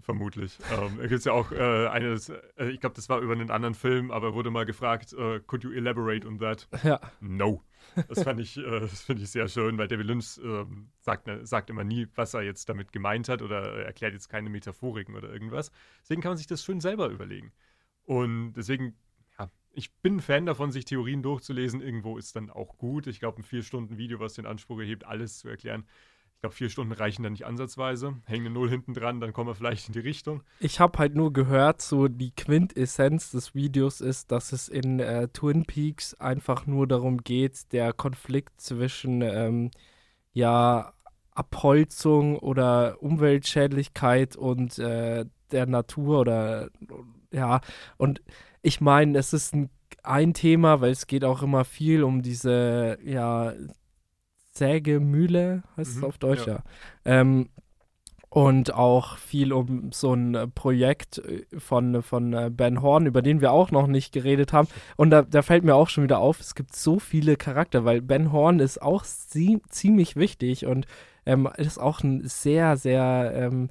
vermutlich. Ähm, es gibt ja auch äh, eines, äh, ich glaube, das war über einen anderen Film, aber wurde mal gefragt, uh, could you elaborate on that? Ja. No. Das fand ich, äh, das finde ich sehr schön, weil David Lynch äh, sagt, ne, sagt immer nie, was er jetzt damit gemeint hat oder erklärt jetzt keine Metaphoriken oder irgendwas. Deswegen kann man sich das schön selber überlegen. Und deswegen ja, ich bin ein Fan davon, sich Theorien durchzulesen. Irgendwo ist dann auch gut. Ich glaube, ein vier Stunden Video, was den Anspruch erhebt, alles zu erklären, glaube, vier Stunden reichen dann nicht ansatzweise. Hängen eine Null hinten dran, dann kommen wir vielleicht in die Richtung. Ich habe halt nur gehört, so die Quintessenz des Videos ist, dass es in äh, Twin Peaks einfach nur darum geht, der Konflikt zwischen ähm, ja Abholzung oder Umweltschädlichkeit und äh, der Natur oder ja und ich meine, es ist ein, ein Thema, weil es geht auch immer viel um diese ja Sägemühle, heißt mhm, es auf Deutsch, ja. ja. Ähm, und auch viel um so ein Projekt äh, von, von äh, Ben Horn, über den wir auch noch nicht geredet haben. Und da, da fällt mir auch schon wieder auf, es gibt so viele Charakter, weil Ben Horn ist auch ziemlich wichtig und ähm, ist auch ein sehr, sehr ähm,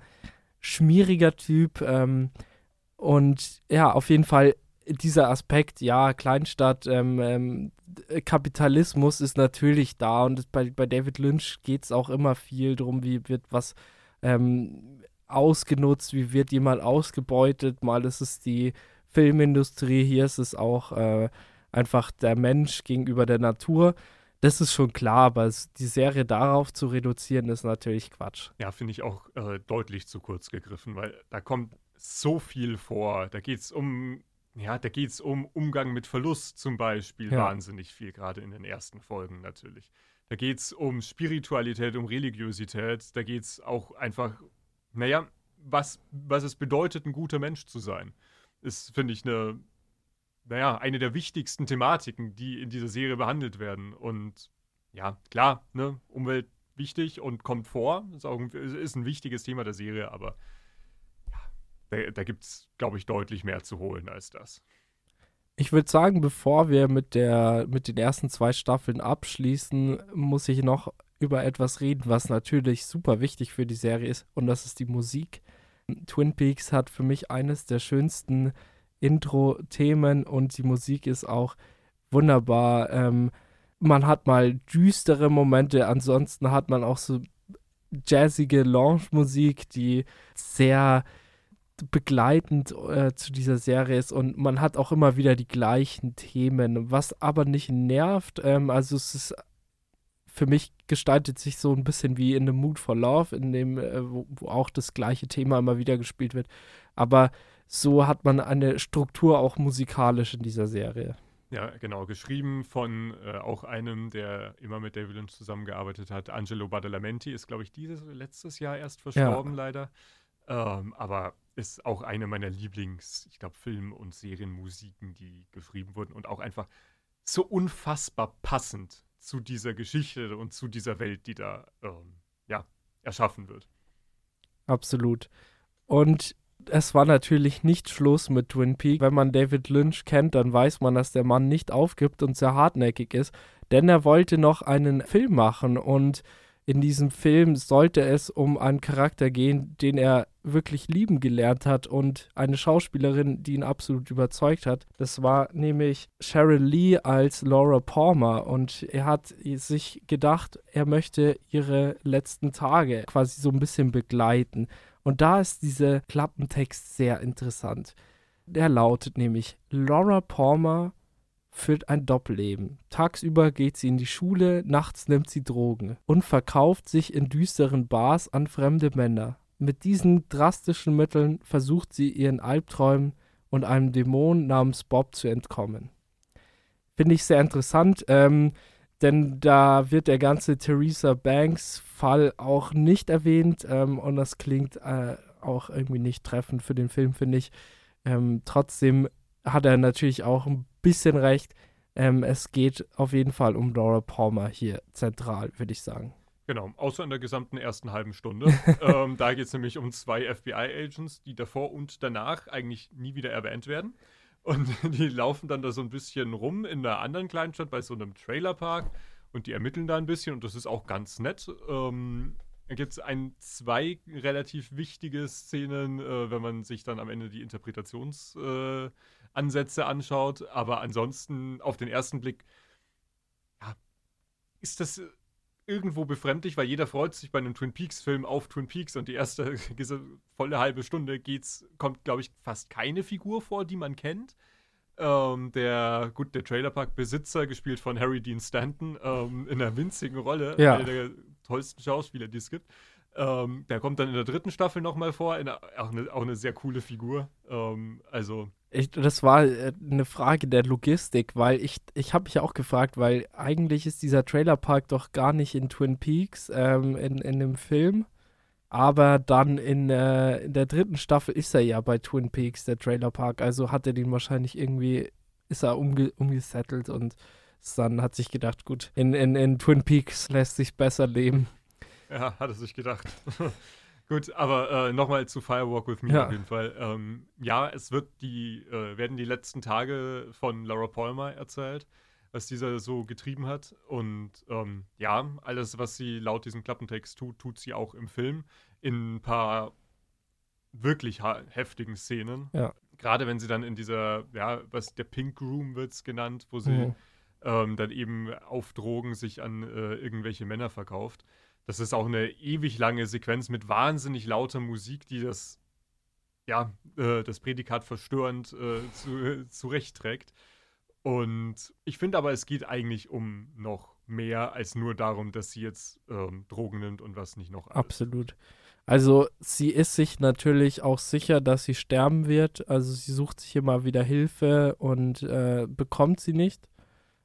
schmieriger Typ. Ähm, und ja, auf jeden Fall dieser Aspekt, ja, Kleinstadt, ähm, ähm, Kapitalismus ist natürlich da und bei, bei David Lynch geht es auch immer viel darum, wie wird was ähm, ausgenutzt, wie wird jemand ausgebeutet. Mal ist es die Filmindustrie, hier ist es auch äh, einfach der Mensch gegenüber der Natur. Das ist schon klar, aber die Serie darauf zu reduzieren, ist natürlich Quatsch. Ja, finde ich auch äh, deutlich zu kurz gegriffen, weil da kommt so viel vor. Da geht es um, ja, da geht es um Umgang mit Verlust zum Beispiel ja. wahnsinnig viel, gerade in den ersten Folgen natürlich. Da geht es um Spiritualität, um Religiosität. Da geht es auch einfach, naja, was, was es bedeutet, ein guter Mensch zu sein. Ist, finde ich, eine, naja, eine der wichtigsten Thematiken, die in dieser Serie behandelt werden. Und ja, klar, ne, Umwelt wichtig und kommt vor. Ist, auch ein, ist ein wichtiges Thema der Serie, aber da, da gibt es, glaube ich, deutlich mehr zu holen als das. Ich würde sagen, bevor wir mit, der, mit den ersten zwei Staffeln abschließen, muss ich noch über etwas reden, was natürlich super wichtig für die Serie ist, und das ist die Musik. Twin Peaks hat für mich eines der schönsten Intro-Themen und die Musik ist auch wunderbar. Ähm, man hat mal düstere Momente, ansonsten hat man auch so jazzige Lounge-Musik, die sehr begleitend äh, zu dieser Serie ist und man hat auch immer wieder die gleichen Themen, was aber nicht nervt. Ähm, also es ist für mich gestaltet sich so ein bisschen wie in The Mood for Love, in dem, äh, wo, wo, auch das gleiche Thema immer wieder gespielt wird. Aber so hat man eine Struktur auch musikalisch in dieser Serie. Ja, genau. Geschrieben von äh, auch einem, der immer mit David Lynch zusammengearbeitet hat. Angelo Badalamenti ist, glaube ich, dieses letztes Jahr erst verstorben, ja. leider. Ähm, aber ist auch eine meiner Lieblings, ich glaube, Film- und Serienmusiken, die geschrieben wurden und auch einfach so unfassbar passend zu dieser Geschichte und zu dieser Welt, die da ähm, ja, erschaffen wird. Absolut. Und es war natürlich nicht Schluss mit Twin Peaks. Wenn man David Lynch kennt, dann weiß man, dass der Mann nicht aufgibt und sehr hartnäckig ist, denn er wollte noch einen Film machen und in diesem Film sollte es um einen Charakter gehen, den er wirklich lieben gelernt hat und eine Schauspielerin, die ihn absolut überzeugt hat. Das war nämlich Cheryl Lee als Laura Palmer und er hat sich gedacht, er möchte ihre letzten Tage quasi so ein bisschen begleiten. Und da ist dieser Klappentext sehr interessant. Der lautet nämlich Laura Palmer führt ein Doppelleben. Tagsüber geht sie in die Schule, nachts nimmt sie Drogen und verkauft sich in düsteren Bars an fremde Männer. Mit diesen drastischen Mitteln versucht sie ihren Albträumen und einem Dämon namens Bob zu entkommen. Finde ich sehr interessant, ähm, denn da wird der ganze Theresa Banks Fall auch nicht erwähnt ähm, und das klingt äh, auch irgendwie nicht treffend für den Film, finde ich. Ähm, trotzdem hat er natürlich auch ein bisschen recht. Ähm, es geht auf jeden Fall um Laura Palmer hier zentral, würde ich sagen. Genau, außer in der gesamten ersten halben Stunde. ähm, da geht es nämlich um zwei FBI-Agents, die davor und danach eigentlich nie wieder erwähnt werden. Und die laufen dann da so ein bisschen rum in einer anderen Kleinstadt bei so einem Trailerpark und die ermitteln da ein bisschen und das ist auch ganz nett. Ähm, da gibt es ein, zwei relativ wichtige Szenen, äh, wenn man sich dann am Ende die Interpretationsansätze äh, anschaut. Aber ansonsten auf den ersten Blick ja, ist das irgendwo befremdlich, weil jeder freut sich bei einem Twin Peaks-Film auf Twin Peaks und die erste diese volle halbe Stunde geht's, kommt, glaube ich, fast keine Figur vor, die man kennt. Ähm, der, gut, der Trailerpark-Besitzer, gespielt von Harry Dean Stanton, ähm, in einer winzigen Rolle, ja. einer der tollsten Schauspieler, die es gibt. Ähm, der kommt dann in der dritten Staffel nochmal vor, in, auch, eine, auch eine sehr coole Figur. Ähm, also ich, das war äh, eine Frage der Logistik, weil ich, ich habe mich auch gefragt, weil eigentlich ist dieser Trailerpark doch gar nicht in Twin Peaks, ähm, in, in dem Film. Aber dann in, äh, in der dritten Staffel ist er ja bei Twin Peaks, der Trailerpark. Also hat er den wahrscheinlich irgendwie, ist er umge umgesettelt und dann hat sich gedacht, gut, in, in, in Twin Peaks lässt sich besser leben. Ja, hat er sich gedacht. Gut, aber äh, nochmal zu Firewalk with Me ja. auf jeden Fall. Ähm, ja, es wird die, äh, werden die letzten Tage von Laura Palmer erzählt, was dieser so getrieben hat. Und ähm, ja, alles, was sie laut diesem Klappentext tut, tut sie auch im Film. In ein paar wirklich heftigen Szenen. Ja. gerade wenn sie dann in dieser, ja, was der Pink Room wird es genannt, wo sie mhm. ähm, dann eben auf Drogen sich an äh, irgendwelche Männer verkauft. Das ist auch eine ewig lange Sequenz mit wahnsinnig lauter Musik, die das, ja, äh, das Prädikat verstörend äh, zu, zurechtträgt. Und ich finde aber, es geht eigentlich um noch mehr als nur darum, dass sie jetzt ähm, Drogen nimmt und was nicht noch alles. Absolut. Also sie ist sich natürlich auch sicher, dass sie sterben wird. Also sie sucht sich immer wieder Hilfe und äh, bekommt sie nicht,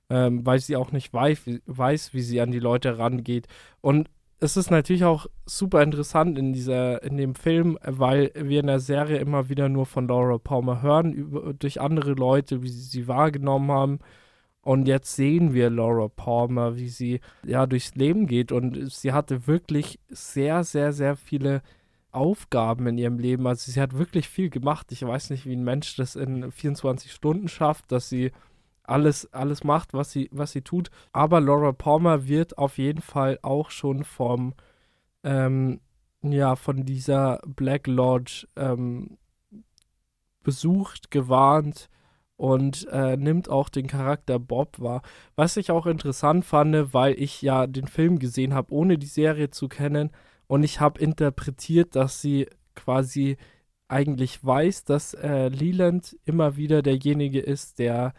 ähm, weil sie auch nicht weiß weiß, wie sie an die Leute rangeht. Und es ist natürlich auch super interessant in dieser, in dem Film, weil wir in der Serie immer wieder nur von Laura Palmer hören, über, durch andere Leute, wie sie sie wahrgenommen haben. Und jetzt sehen wir Laura Palmer, wie sie ja durchs Leben geht. Und sie hatte wirklich sehr, sehr, sehr viele Aufgaben in ihrem Leben. Also sie hat wirklich viel gemacht. Ich weiß nicht, wie ein Mensch das in 24 Stunden schafft, dass sie alles, alles macht, was sie, was sie tut. Aber Laura Palmer wird auf jeden Fall auch schon vom, ähm, ja, von dieser Black Lodge ähm, besucht, gewarnt und äh, nimmt auch den Charakter Bob wahr. Was ich auch interessant fand, weil ich ja den Film gesehen habe, ohne die Serie zu kennen. Und ich habe interpretiert, dass sie quasi eigentlich weiß, dass äh, Leland immer wieder derjenige ist, der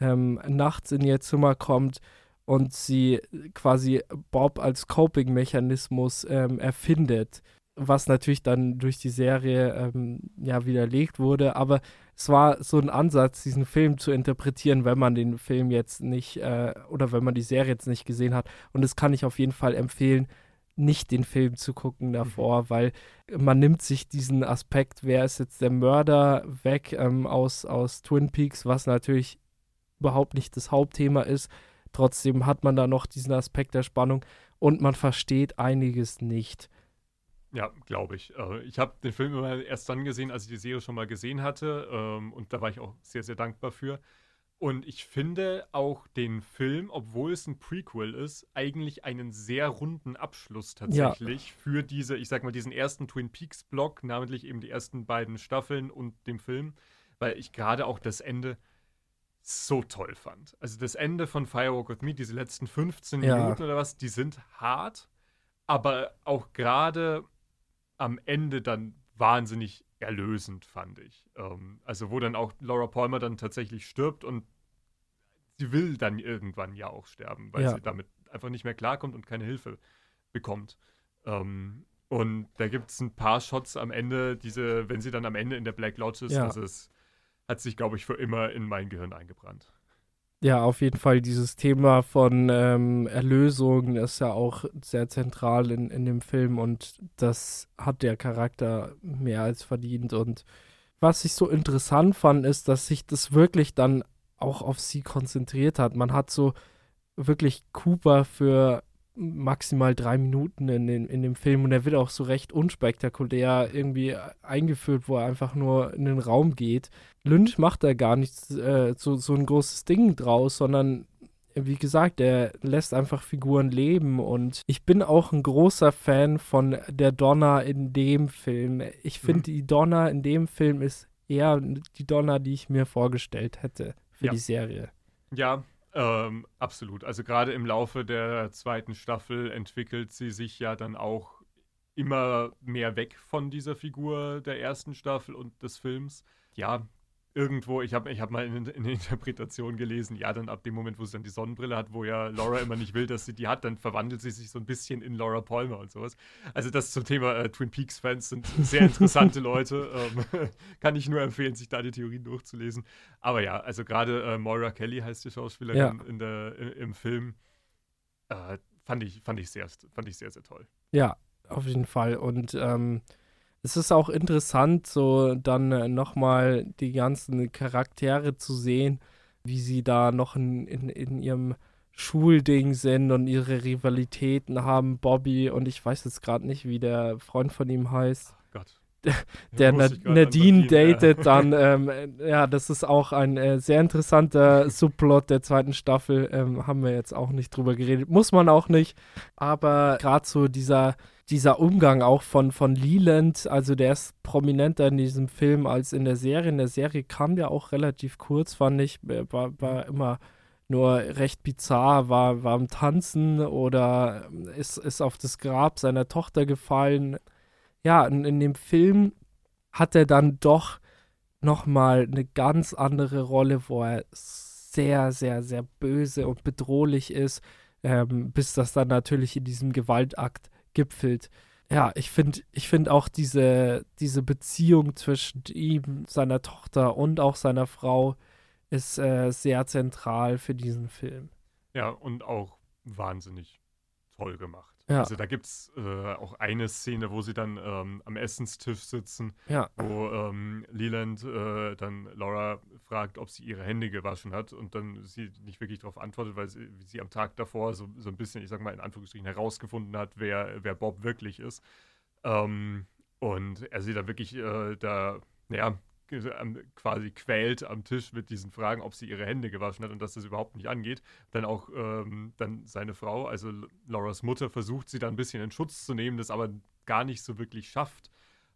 ähm, nachts in ihr Zimmer kommt und sie quasi Bob als Coping-Mechanismus ähm, erfindet, was natürlich dann durch die Serie ähm, ja widerlegt wurde, aber es war so ein Ansatz, diesen Film zu interpretieren, wenn man den Film jetzt nicht äh, oder wenn man die Serie jetzt nicht gesehen hat. Und das kann ich auf jeden Fall empfehlen, nicht den Film zu gucken davor, mhm. weil man nimmt sich diesen Aspekt, wer ist jetzt der Mörder, weg ähm, aus, aus Twin Peaks, was natürlich überhaupt nicht das Hauptthema ist. Trotzdem hat man da noch diesen Aspekt der Spannung und man versteht einiges nicht. Ja, glaube ich. Äh, ich habe den Film immer erst dann gesehen, als ich die Serie schon mal gesehen hatte. Ähm, und da war ich auch sehr, sehr dankbar für. Und ich finde auch den Film, obwohl es ein Prequel ist, eigentlich einen sehr runden Abschluss tatsächlich ja. für diese, ich sag mal, diesen ersten Twin Peaks-Block, namentlich eben die ersten beiden Staffeln und dem Film, weil ich gerade auch das Ende so toll fand. Also das Ende von Firewalk with Me, diese letzten 15 ja. Minuten oder was, die sind hart, aber auch gerade am Ende dann wahnsinnig erlösend, fand ich. Ähm, also wo dann auch Laura Palmer dann tatsächlich stirbt und sie will dann irgendwann ja auch sterben, weil ja. sie damit einfach nicht mehr klarkommt und keine Hilfe bekommt. Ähm, und da gibt es ein paar Shots am Ende, diese, wenn sie dann am Ende in der Black Lodge ist, ja. das ist hat sich, glaube ich, für immer in mein Gehirn eingebrannt. Ja, auf jeden Fall. Dieses Thema von ähm, Erlösung ist ja auch sehr zentral in, in dem Film und das hat der Charakter mehr als verdient. Und was ich so interessant fand, ist, dass sich das wirklich dann auch auf sie konzentriert hat. Man hat so wirklich Cooper für maximal drei Minuten in, den, in dem Film und er wird auch so recht unspektakulär irgendwie eingeführt, wo er einfach nur in den Raum geht. Lynch macht da gar nichts äh, so, so ein großes Ding draus, sondern wie gesagt, er lässt einfach Figuren leben und ich bin auch ein großer Fan von der Donna in dem Film. Ich finde, mhm. die Donna in dem Film ist eher die Donna, die ich mir vorgestellt hätte für ja. die Serie. Ja, ähm, absolut. Also gerade im Laufe der zweiten Staffel entwickelt sie sich ja dann auch immer mehr weg von dieser Figur der ersten Staffel und des Films. Ja, irgendwo, ich habe ich hab mal in, in der Interpretation gelesen, ja, dann ab dem Moment, wo sie dann die Sonnenbrille hat, wo ja Laura immer nicht will, dass sie die hat, dann verwandelt sie sich so ein bisschen in Laura Palmer und sowas. Also das zum Thema äh, Twin Peaks-Fans sind sehr interessante Leute. Ähm, kann ich nur empfehlen, sich da die Theorien durchzulesen. Aber ja, also gerade äh, Moira Kelly heißt die Schauspielerin ja. in der, im Film. Äh, fand, ich, fand, ich sehr, fand ich sehr, sehr toll. Ja, auf jeden Fall. Und ähm, es ist auch interessant, so dann äh, nochmal die ganzen Charaktere zu sehen, wie sie da noch in, in, in ihrem Schulding sind und ihre Rivalitäten haben. Bobby und ich weiß jetzt gerade nicht, wie der Freund von ihm heißt. Ach Gott. Der, Na Nadine, datet ja. dann, ähm, ja, das ist auch ein äh, sehr interessanter Subplot der zweiten Staffel. Ähm, haben wir jetzt auch nicht drüber geredet. Muss man auch nicht. Aber gerade so dieser dieser Umgang auch von, von Leland, also der ist prominenter in diesem Film als in der Serie. In der Serie kam der auch relativ kurz, fand ich, war, war immer nur recht bizarr, war, war am Tanzen oder ist, ist auf das Grab seiner Tochter gefallen. Ja, in, in dem Film hat er dann doch nochmal eine ganz andere Rolle, wo er sehr, sehr, sehr böse und bedrohlich ist, ähm, bis das dann natürlich in diesem Gewaltakt gipfelt. Ja, ich finde ich find auch diese, diese Beziehung zwischen ihm, seiner Tochter und auch seiner Frau ist äh, sehr zentral für diesen Film. Ja, und auch wahnsinnig toll gemacht. Ja. Also da gibt es äh, auch eine Szene, wo sie dann ähm, am Essenstisch sitzen, ja. wo ähm, Leland äh, dann Laura fragt, ob sie ihre Hände gewaschen hat und dann sie nicht wirklich darauf antwortet, weil sie, sie, am Tag davor so, so ein bisschen, ich sag mal in Anführungsstrichen, herausgefunden hat, wer, wer Bob wirklich ist. Ähm, und er sie dann wirklich äh, da, naja, quasi quält am Tisch mit diesen Fragen, ob sie ihre Hände gewaschen hat und dass das überhaupt nicht angeht. Dann auch ähm, dann seine Frau, also Lauras Mutter, versucht sie dann ein bisschen in Schutz zu nehmen, das aber gar nicht so wirklich schafft.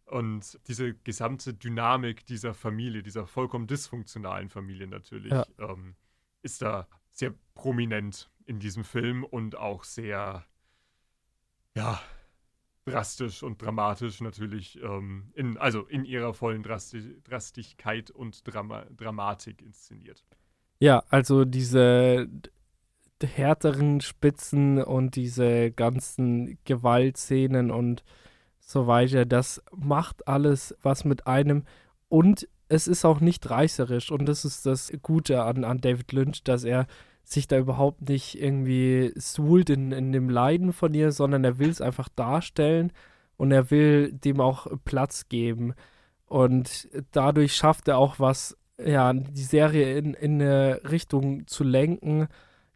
Und diese gesamte Dynamik dieser Familie, dieser vollkommen dysfunktionalen Familie natürlich, ja. ähm, ist da sehr prominent in diesem Film und auch sehr, ja, drastisch und dramatisch natürlich, ähm, in, also in ihrer vollen Drasti Drastigkeit und Drama Dramatik inszeniert. Ja, also diese härteren Spitzen und diese ganzen Gewaltszenen und so weiter, das macht alles was mit einem und es ist auch nicht reißerisch und das ist das Gute an, an David Lynch, dass er sich da überhaupt nicht irgendwie suhlt in, in dem Leiden von ihr, sondern er will es einfach darstellen und er will dem auch Platz geben. Und dadurch schafft er auch was, ja, die Serie in, in eine Richtung zu lenken,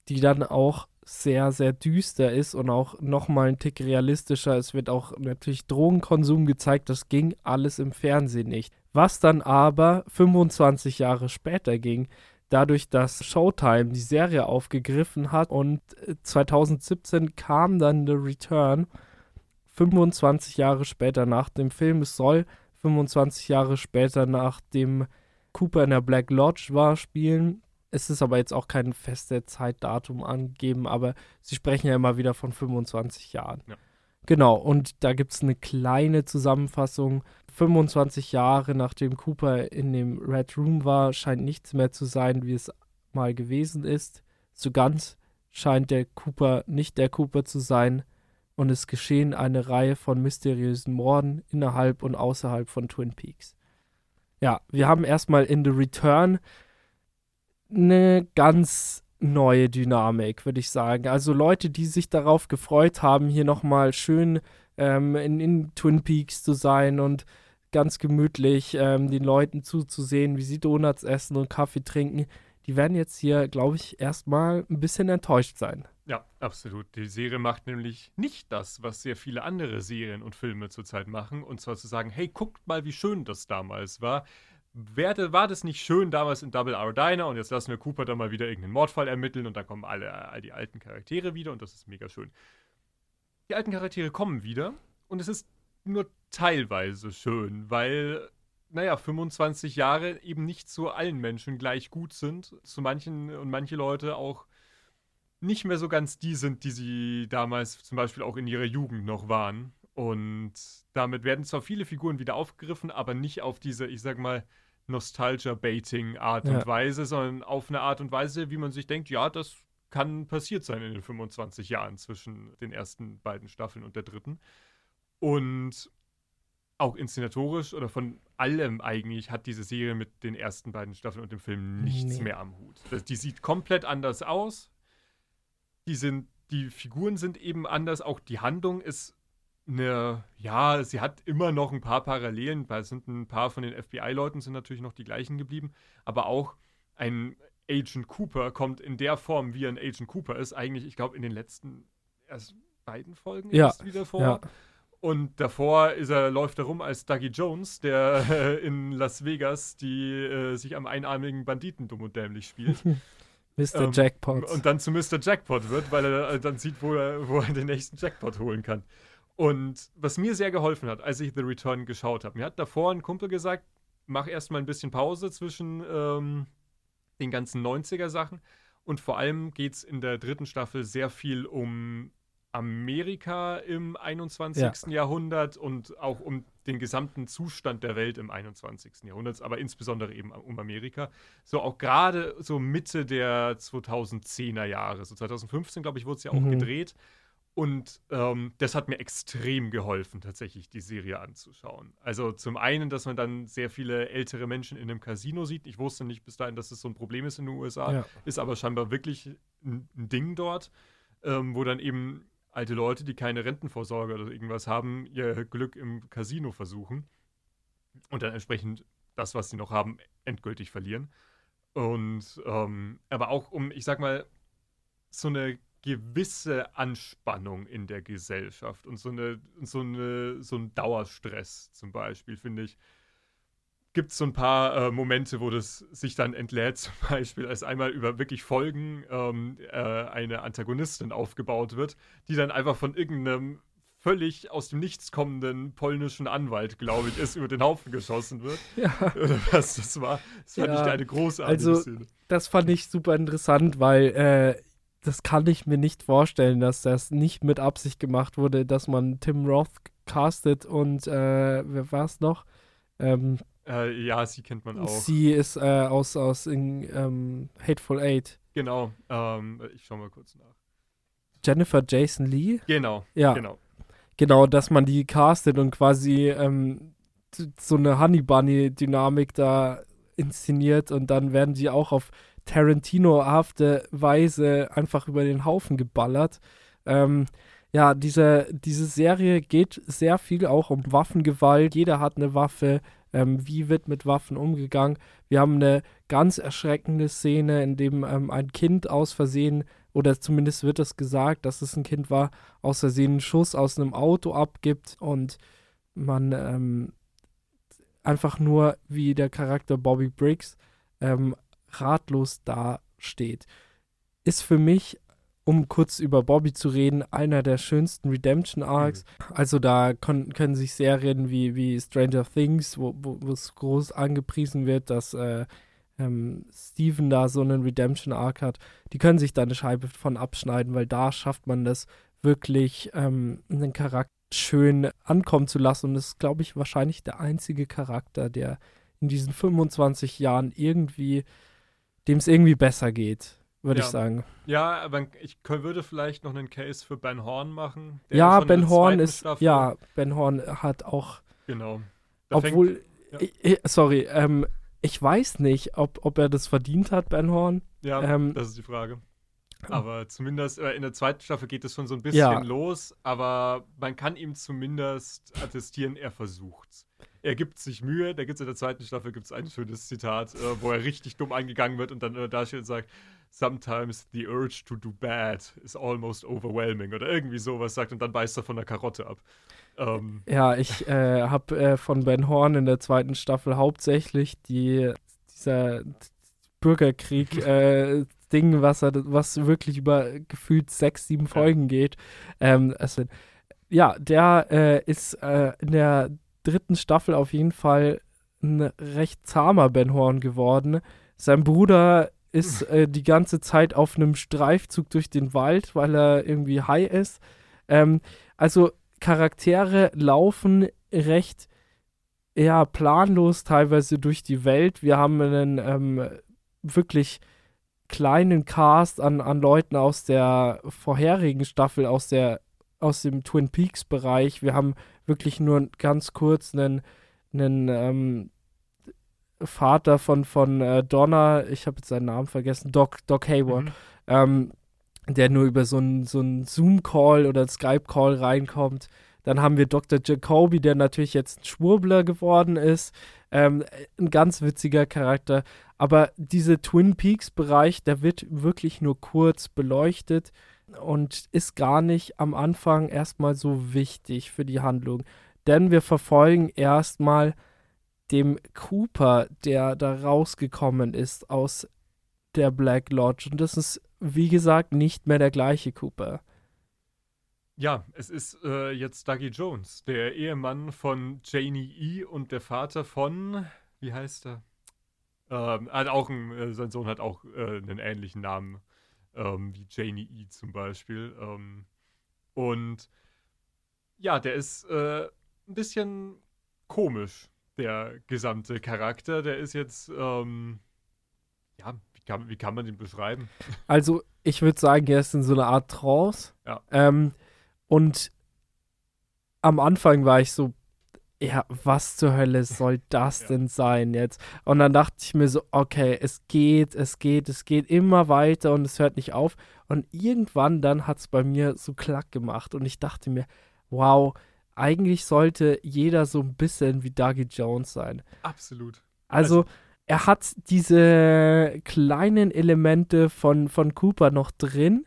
die dann auch sehr, sehr düster ist und auch nochmal ein Tick realistischer. Es wird auch natürlich Drogenkonsum gezeigt, das ging alles im Fernsehen nicht. Was dann aber 25 Jahre später ging, dadurch, dass Showtime die Serie aufgegriffen hat und 2017 äh, kam dann The Return, 25 Jahre später nach dem Film. Es soll 25 Jahre später nach dem Cooper in der Black Lodge war spielen. Es ist aber jetzt auch kein festes Zeitdatum angegeben, aber sie sprechen ja immer wieder von 25 Jahren. Ja. Genau, und da gibt es eine kleine Zusammenfassung 25 Jahre nachdem Cooper in dem Red Room war, scheint nichts mehr zu sein, wie es mal gewesen ist. So ganz scheint der Cooper nicht der Cooper zu sein und es geschehen eine Reihe von mysteriösen Morden innerhalb und außerhalb von Twin Peaks. Ja, wir haben erstmal in The Return eine ganz neue Dynamik, würde ich sagen. Also Leute, die sich darauf gefreut haben, hier nochmal schön ähm, in, in Twin Peaks zu sein und ganz gemütlich ähm, den Leuten zuzusehen, wie sie Donuts essen und Kaffee trinken. Die werden jetzt hier, glaube ich, erstmal ein bisschen enttäuscht sein. Ja, absolut. Die Serie macht nämlich nicht das, was sehr viele andere Serien und Filme zurzeit machen, und zwar zu sagen, hey, guckt mal, wie schön das damals war. Werde, war das nicht schön damals in Double R Diner und jetzt lassen wir Cooper da mal wieder irgendeinen Mordfall ermitteln und dann kommen alle, all die alten Charaktere wieder und das ist mega schön. Die alten Charaktere kommen wieder und es ist nur teilweise schön, weil, naja, 25 Jahre eben nicht zu allen Menschen gleich gut sind. Zu manchen und manche Leute auch nicht mehr so ganz die sind, die sie damals zum Beispiel auch in ihrer Jugend noch waren. Und damit werden zwar viele Figuren wieder aufgegriffen, aber nicht auf diese, ich sag mal, Nostalgia-Baiting-Art ja. und Weise, sondern auf eine Art und Weise, wie man sich denkt, ja, das kann passiert sein in den 25 Jahren zwischen den ersten beiden Staffeln und der dritten. Und auch inszenatorisch oder von allem eigentlich hat diese Serie mit den ersten beiden Staffeln und dem Film nichts nee. mehr am Hut. Das, die sieht komplett anders aus. Die sind, die Figuren sind eben anders. Auch die Handlung ist eine, ja, sie hat immer noch ein paar Parallelen. Da sind ein paar von den FBI-Leuten sind natürlich noch die gleichen geblieben. Aber auch ein Agent Cooper kommt in der Form, wie ein Agent Cooper ist, eigentlich, ich glaube, in den letzten erst beiden Folgen ja. wieder vor. Ja. Und davor ist er, läuft er rum als Dougie Jones, der äh, in Las Vegas die äh, sich am einarmigen Banditen dumm und dämlich spielt. Mr. Ähm, Jackpot. Und dann zu Mr. Jackpot wird, weil er äh, dann sieht, wo er, wo er den nächsten Jackpot holen kann. Und was mir sehr geholfen hat, als ich The Return geschaut habe, mir hat davor ein Kumpel gesagt, mach erstmal ein bisschen Pause zwischen ähm, den ganzen 90er-Sachen. Und vor allem geht es in der dritten Staffel sehr viel um Amerika im 21. Ja. Jahrhundert und auch um den gesamten Zustand der Welt im 21. Jahrhundert, aber insbesondere eben um Amerika. So auch gerade so Mitte der 2010er Jahre, so 2015, glaube ich, wurde es ja auch mhm. gedreht. Und ähm, das hat mir extrem geholfen, tatsächlich die Serie anzuschauen. Also zum einen, dass man dann sehr viele ältere Menschen in einem Casino sieht. Ich wusste nicht bis dahin, dass es so ein Problem ist in den USA, ja. ist aber scheinbar wirklich ein, ein Ding dort, ähm, wo dann eben alte Leute, die keine Rentenvorsorge oder irgendwas haben, ihr Glück im Casino versuchen und dann entsprechend das, was sie noch haben, endgültig verlieren. Und ähm, aber auch um, ich sag mal, so eine gewisse Anspannung in der Gesellschaft und so, eine, so, eine, so ein Dauerstress zum Beispiel, finde ich. Gibt es so ein paar äh, Momente, wo das sich dann entlädt, zum Beispiel, als einmal über wirklich Folgen ähm, äh, eine Antagonistin aufgebaut wird, die dann einfach von irgendeinem völlig aus dem Nichts kommenden polnischen Anwalt, glaube ich, ist über den Haufen geschossen wird. Ja. Oder was das war. Das fand ja. ich eine großartige also, Szene. Das fand ich super interessant, weil äh, das kann ich mir nicht vorstellen, dass das nicht mit Absicht gemacht wurde, dass man Tim Roth castet und äh, wer war es noch? Ähm, äh, ja, sie kennt man auch. Sie ist äh, aus, aus in, ähm, Hateful Eight. Genau, ähm, ich schau mal kurz nach. Jennifer Jason Lee? Genau, ja. genau. Genau, dass man die castet und quasi ähm, so eine Honey Bunny-Dynamik da inszeniert und dann werden sie auch auf Tarantino-hafte Weise einfach über den Haufen geballert. Ähm, ja, diese, diese Serie geht sehr viel auch um Waffengewalt. Jeder hat eine Waffe. Ähm, wie wird mit Waffen umgegangen? Wir haben eine ganz erschreckende Szene, in dem ähm, ein Kind aus Versehen, oder zumindest wird es gesagt, dass es ein Kind war, aus Versehen einen Schuss aus einem Auto abgibt und man ähm, einfach nur wie der Charakter Bobby Briggs ähm, ratlos dasteht. Ist für mich, um kurz über Bobby zu reden, einer der schönsten Redemption Arcs. Mhm. Also da können, können sich Serien wie, wie Stranger Things, wo, wo es groß angepriesen wird, dass äh, ähm, Steven da so einen Redemption Arc hat, die können sich da eine Scheibe von abschneiden, weil da schafft man das wirklich, ähm, einen Charakter schön ankommen zu lassen. Und das ist, glaube ich, wahrscheinlich der einzige Charakter, der in diesen 25 Jahren irgendwie dem es irgendwie besser geht, würde ja. ich sagen. Ja, aber ich würde vielleicht noch einen Case für Ben Horn machen. ja, Ben Horn ist, Staffel. ja, Ben Horn hat auch. Genau. Da obwohl, fängt, ja. ich, sorry, ähm, ich weiß nicht, ob, ob er das verdient hat, Ben Horn. Ja, ähm, das ist die Frage. Aber zumindest äh, in der zweiten Staffel geht es schon so ein bisschen ja. los, aber man kann ihm zumindest attestieren, er versucht's er gibt sich Mühe. Da gibt es in der zweiten Staffel gibt's ein schönes Zitat, äh, wo er richtig dumm angegangen wird und dann äh, da steht und sagt, Sometimes the urge to do bad is almost overwhelming oder irgendwie sowas sagt und dann beißt er von der Karotte ab. Ähm. Ja, ich äh, habe äh, von Ben Horn in der zweiten Staffel hauptsächlich die, dieser Bürgerkrieg äh, Ding, was, er, was wirklich über gefühlt sechs, sieben Folgen ja. geht. Ähm, also, ja, der äh, ist äh, in der dritten Staffel auf jeden Fall ein recht zahmer Ben Horn geworden. Sein Bruder ist äh, die ganze Zeit auf einem Streifzug durch den Wald, weil er irgendwie high ist. Ähm, also Charaktere laufen recht ja, planlos teilweise durch die Welt. Wir haben einen ähm, wirklich kleinen Cast an, an Leuten aus der vorherigen Staffel, aus der aus dem Twin Peaks Bereich. Wir haben wirklich nur ganz kurz einen, einen ähm, Vater von, von äh, Donna, ich habe jetzt seinen Namen vergessen, Doc, Doc Hayward, mhm. ähm, der nur über so einen so Zoom-Call oder Skype-Call reinkommt. Dann haben wir Dr. Jacoby, der natürlich jetzt ein Schwurbler geworden ist. Ähm, ein ganz witziger Charakter. Aber dieser Twin Peaks-Bereich, der wird wirklich nur kurz beleuchtet und ist gar nicht am Anfang erstmal so wichtig für die Handlung. Denn wir verfolgen erstmal dem Cooper, der da rausgekommen ist aus der Black Lodge. Und das ist, wie gesagt, nicht mehr der gleiche Cooper. Ja, es ist äh, jetzt Dougie Jones, der Ehemann von Janie E. und der Vater von, wie heißt er? Ähm, hat auch ein, äh, sein Sohn hat auch äh, einen ähnlichen Namen ähm, wie Janie E. zum Beispiel. Ähm, und ja, der ist äh, ein bisschen komisch, der gesamte Charakter. Der ist jetzt, ähm, ja, wie kann, wie kann man den beschreiben? Also, ich würde sagen, er ist in so einer Art Trance. Ja. Ähm, und am Anfang war ich so, ja, was zur Hölle soll das ja. denn sein jetzt? Und dann dachte ich mir so, okay, es geht, es geht, es geht immer weiter und es hört nicht auf. Und irgendwann dann hat es bei mir so klack gemacht und ich dachte mir, wow, eigentlich sollte jeder so ein bisschen wie Dougie Jones sein. Absolut. Also, also er hat diese kleinen Elemente von, von Cooper noch drin,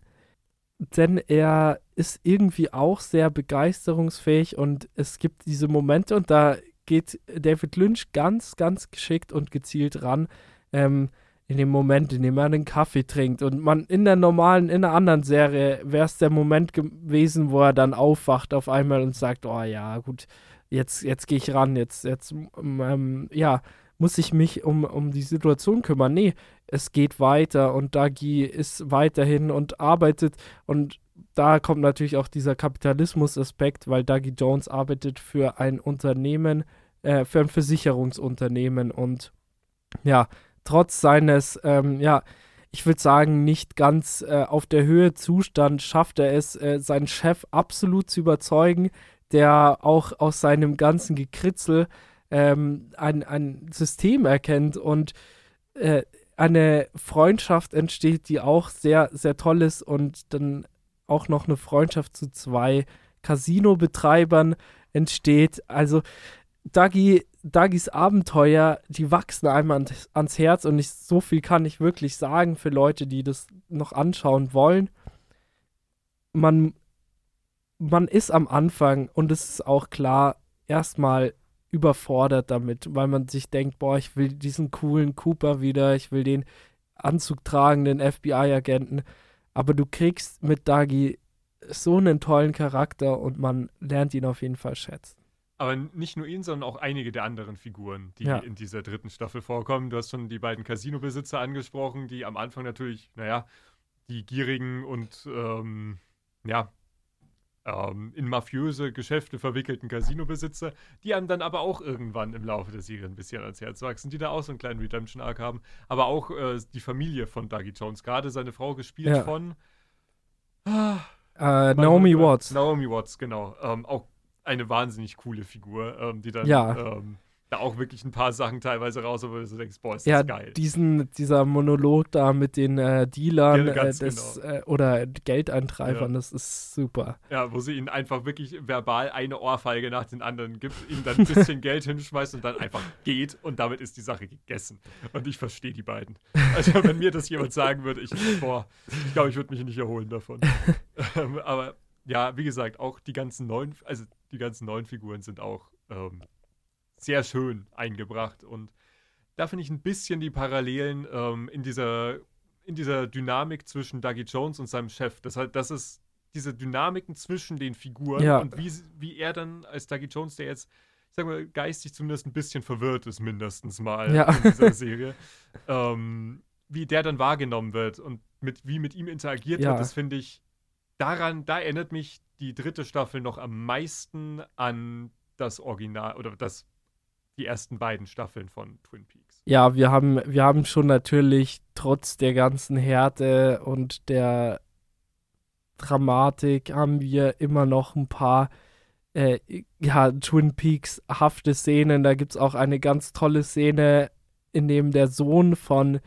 denn er ist irgendwie auch sehr begeisterungsfähig und es gibt diese Momente und da geht David Lynch ganz, ganz geschickt und gezielt ran. Ähm, in dem Moment, in dem er einen Kaffee trinkt und man in der normalen, in einer anderen Serie wäre es der Moment gewesen, wo er dann aufwacht auf einmal und sagt, oh ja, gut, jetzt, jetzt gehe ich ran, jetzt, jetzt, ähm, ja, muss ich mich um, um die Situation kümmern. Nee, es geht weiter und Dagi ist weiterhin und arbeitet und da kommt natürlich auch dieser Kapitalismus-Aspekt, weil Dougie Jones arbeitet für ein Unternehmen, äh, für ein Versicherungsunternehmen und ja, trotz seines, ähm, ja, ich würde sagen, nicht ganz äh, auf der Höhe Zustand schafft er es, äh, seinen Chef absolut zu überzeugen, der auch aus seinem ganzen Gekritzel ähm, ein, ein System erkennt und äh, eine Freundschaft entsteht, die auch sehr, sehr toll ist und dann auch noch eine Freundschaft zu zwei Casino-Betreibern entsteht. Also Dagi, Dagis Abenteuer, die wachsen einmal ans, ans Herz und ich, so viel kann ich wirklich sagen für Leute, die das noch anschauen wollen. Man, man ist am Anfang und es ist auch klar, erstmal überfordert damit, weil man sich denkt, boah, ich will diesen coolen Cooper wieder, ich will den Anzug tragenden FBI-Agenten. Aber du kriegst mit Dagi so einen tollen Charakter und man lernt ihn auf jeden Fall schätzen. Aber nicht nur ihn, sondern auch einige der anderen Figuren, die ja. in dieser dritten Staffel vorkommen. Du hast schon die beiden Casino-Besitzer angesprochen, die am Anfang natürlich, naja, die gierigen und ähm, ja, ähm, in mafiöse Geschäfte verwickelten Casino-Besitzer, die einem dann aber auch irgendwann im Laufe der Serie ein bisschen ans Herz wachsen, die da auch so einen kleinen Redemption-Arc haben. Aber auch äh, die Familie von Dougie Jones, gerade seine Frau gespielt ja. von ah, äh, Naomi Watts. Naomi Watts, genau. Ähm, auch eine wahnsinnig coole Figur, ähm, die dann ja. ähm, da auch wirklich ein paar Sachen teilweise raus, wo du so denkst, boah, ist ja, das geil. Diesen, dieser Monolog da mit den äh, Dealern ja, äh, des, genau. äh, oder Geldeintreibern, ja. das ist super. Ja, wo sie ihnen einfach wirklich verbal eine Ohrfeige nach den anderen gibt, ihnen dann ein bisschen Geld hinschmeißt und dann einfach geht und damit ist die Sache gegessen. Und ich verstehe die beiden. Also wenn mir das jemand sagen würde, ich, boah, ich glaube, ich würde mich nicht erholen davon. Ähm, aber ja, wie gesagt, auch die ganzen neuen, also die ganzen neuen Figuren sind auch ähm, sehr schön eingebracht. Und da finde ich ein bisschen die Parallelen ähm, in, dieser, in dieser Dynamik zwischen Dougie Jones und seinem Chef. Das, halt, das ist diese Dynamiken zwischen den Figuren ja. und wie, wie er dann als Dougie Jones, der jetzt, ich sag mal, geistig zumindest ein bisschen verwirrt ist, mindestens mal ja. in dieser Serie, ähm, wie der dann wahrgenommen wird und mit, wie mit ihm interagiert ja. wird, das finde ich, daran, da erinnert mich die dritte Staffel noch am meisten an das Original oder das die ersten beiden Staffeln von Twin Peaks. Ja, wir haben, wir haben schon natürlich trotz der ganzen Härte und der Dramatik haben wir immer noch ein paar äh, ja, Twin Peaks hafte Szenen. Da gibt es auch eine ganz tolle Szene, in dem der Sohn von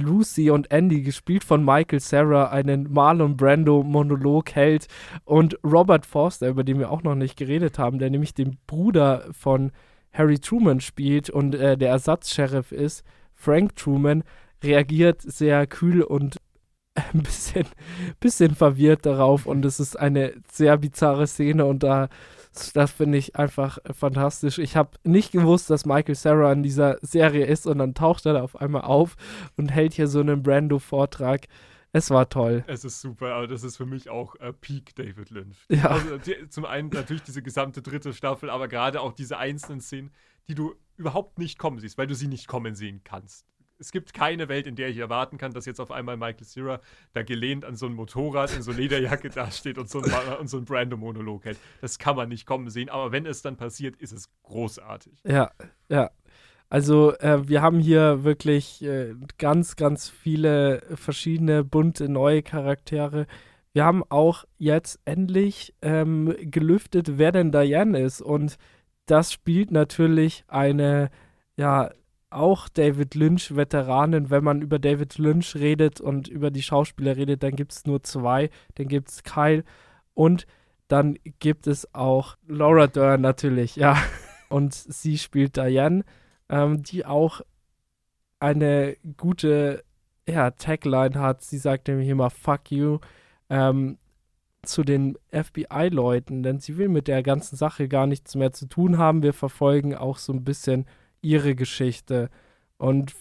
Lucy und Andy, gespielt von Michael Sarah, einen Marlon Brando Monolog hält. Und Robert Forster, über den wir auch noch nicht geredet haben, der nämlich den Bruder von Harry Truman spielt und äh, der Ersatzsheriff ist, Frank Truman, reagiert sehr kühl und ein bisschen, bisschen verwirrt darauf. Und es ist eine sehr bizarre Szene und da das finde ich einfach fantastisch. Ich habe nicht gewusst, dass Michael Sarah in dieser Serie ist und dann taucht er da auf einmal auf und hält hier so einen Brando-Vortrag. es war toll. Es ist super, aber das ist für mich auch äh, Peak David Lynch. Ja. Also, die, zum einen natürlich diese gesamte dritte Staffel, aber gerade auch diese einzelnen Szenen, die du überhaupt nicht kommen siehst, weil du sie nicht kommen sehen kannst. Es gibt keine Welt, in der ich erwarten kann, dass jetzt auf einmal Michael Cera da gelehnt an so einem Motorrad in so Lederjacke dasteht und so ein, und so ein Brando-Monolog hält. Das kann man nicht kommen sehen, aber wenn es dann passiert, ist es großartig. Ja, ja. Also äh, wir haben hier wirklich äh, ganz, ganz viele verschiedene bunte neue Charaktere. Wir haben auch jetzt endlich ähm, gelüftet, wer denn Diane ist. Und das spielt natürlich eine, ja, auch David Lynch-Veteranen. Wenn man über David Lynch redet und über die Schauspieler redet, dann gibt es nur zwei. Dann gibt es Kyle und dann gibt es auch Laura Dern natürlich, ja. Und sie spielt Diane ähm, die auch eine gute ja, Tagline hat. Sie sagt nämlich immer Fuck you ähm, zu den FBI-Leuten, denn sie will mit der ganzen Sache gar nichts mehr zu tun haben. Wir verfolgen auch so ein bisschen ihre Geschichte und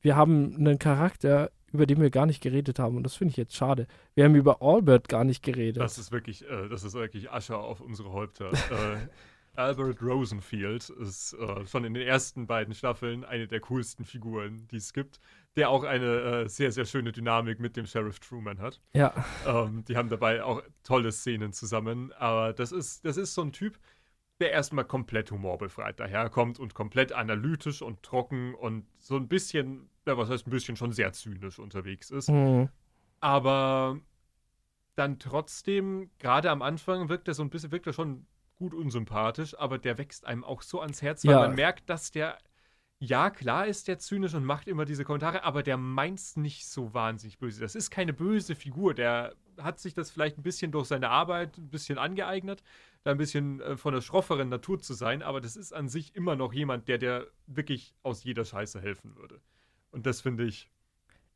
wir haben einen Charakter, über den wir gar nicht geredet haben. Und das finde ich jetzt schade. Wir haben über Albert gar nicht geredet. Das ist wirklich, äh, das ist wirklich Asche auf unsere Häupter. äh, Albert Rosenfield ist äh, schon in den ersten beiden Staffeln eine der coolsten Figuren, die es gibt, der auch eine äh, sehr, sehr schöne Dynamik mit dem Sheriff Truman hat. Ja. Ähm, die haben dabei auch tolle Szenen zusammen, aber das ist, das ist so ein Typ, der erstmal komplett humorbefreit daherkommt und komplett analytisch und trocken und so ein bisschen, ja, was heißt ein bisschen schon sehr zynisch unterwegs ist. Mhm. Aber dann trotzdem, gerade am Anfang wirkt er so ein bisschen, wirkt er schon gut unsympathisch, aber der wächst einem auch so ans Herz, weil Ja. man merkt, dass der, ja, klar ist der zynisch und macht immer diese Kommentare, aber der meint's nicht so wahnsinnig böse. Das ist keine böse Figur, der hat sich das vielleicht ein bisschen durch seine Arbeit ein bisschen angeeignet, da ein bisschen äh, von der schrofferen Natur zu sein, aber das ist an sich immer noch jemand, der dir wirklich aus jeder Scheiße helfen würde. Und das finde ich,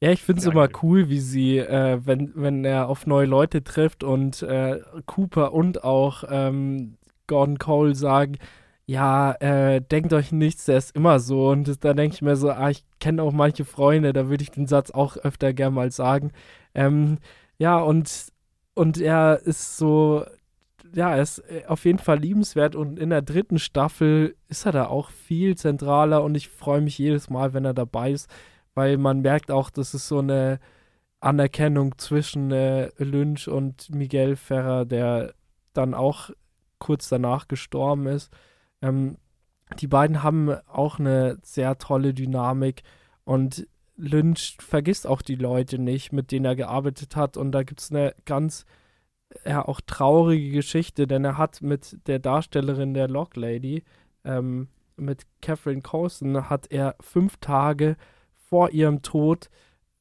Ja, ich finde es immer cool, wie sie, äh, wenn, wenn er auf neue Leute trifft und äh, Cooper und auch ähm, Gordon Cole sagen, ja, äh, denkt euch nichts, der ist immer so. Und das, da denke ich mir so, ah, ich kenne auch manche Freunde, da würde ich den Satz auch öfter gern mal sagen. Ähm, ja, und, und er ist so, ja, er ist äh, auf jeden Fall liebenswert und in der dritten Staffel ist er da auch viel zentraler und ich freue mich jedes Mal, wenn er dabei ist, weil man merkt auch, das ist so eine Anerkennung zwischen äh, Lynch und Miguel Ferrer, der dann auch kurz danach gestorben ist. Ähm, die beiden haben auch eine sehr tolle Dynamik und Lynch vergisst auch die Leute nicht, mit denen er gearbeitet hat. Und da gibt es eine ganz, ja, auch traurige Geschichte, denn er hat mit der Darstellerin der Lock Lady, ähm, mit Catherine Coulson, hat er fünf Tage vor ihrem Tod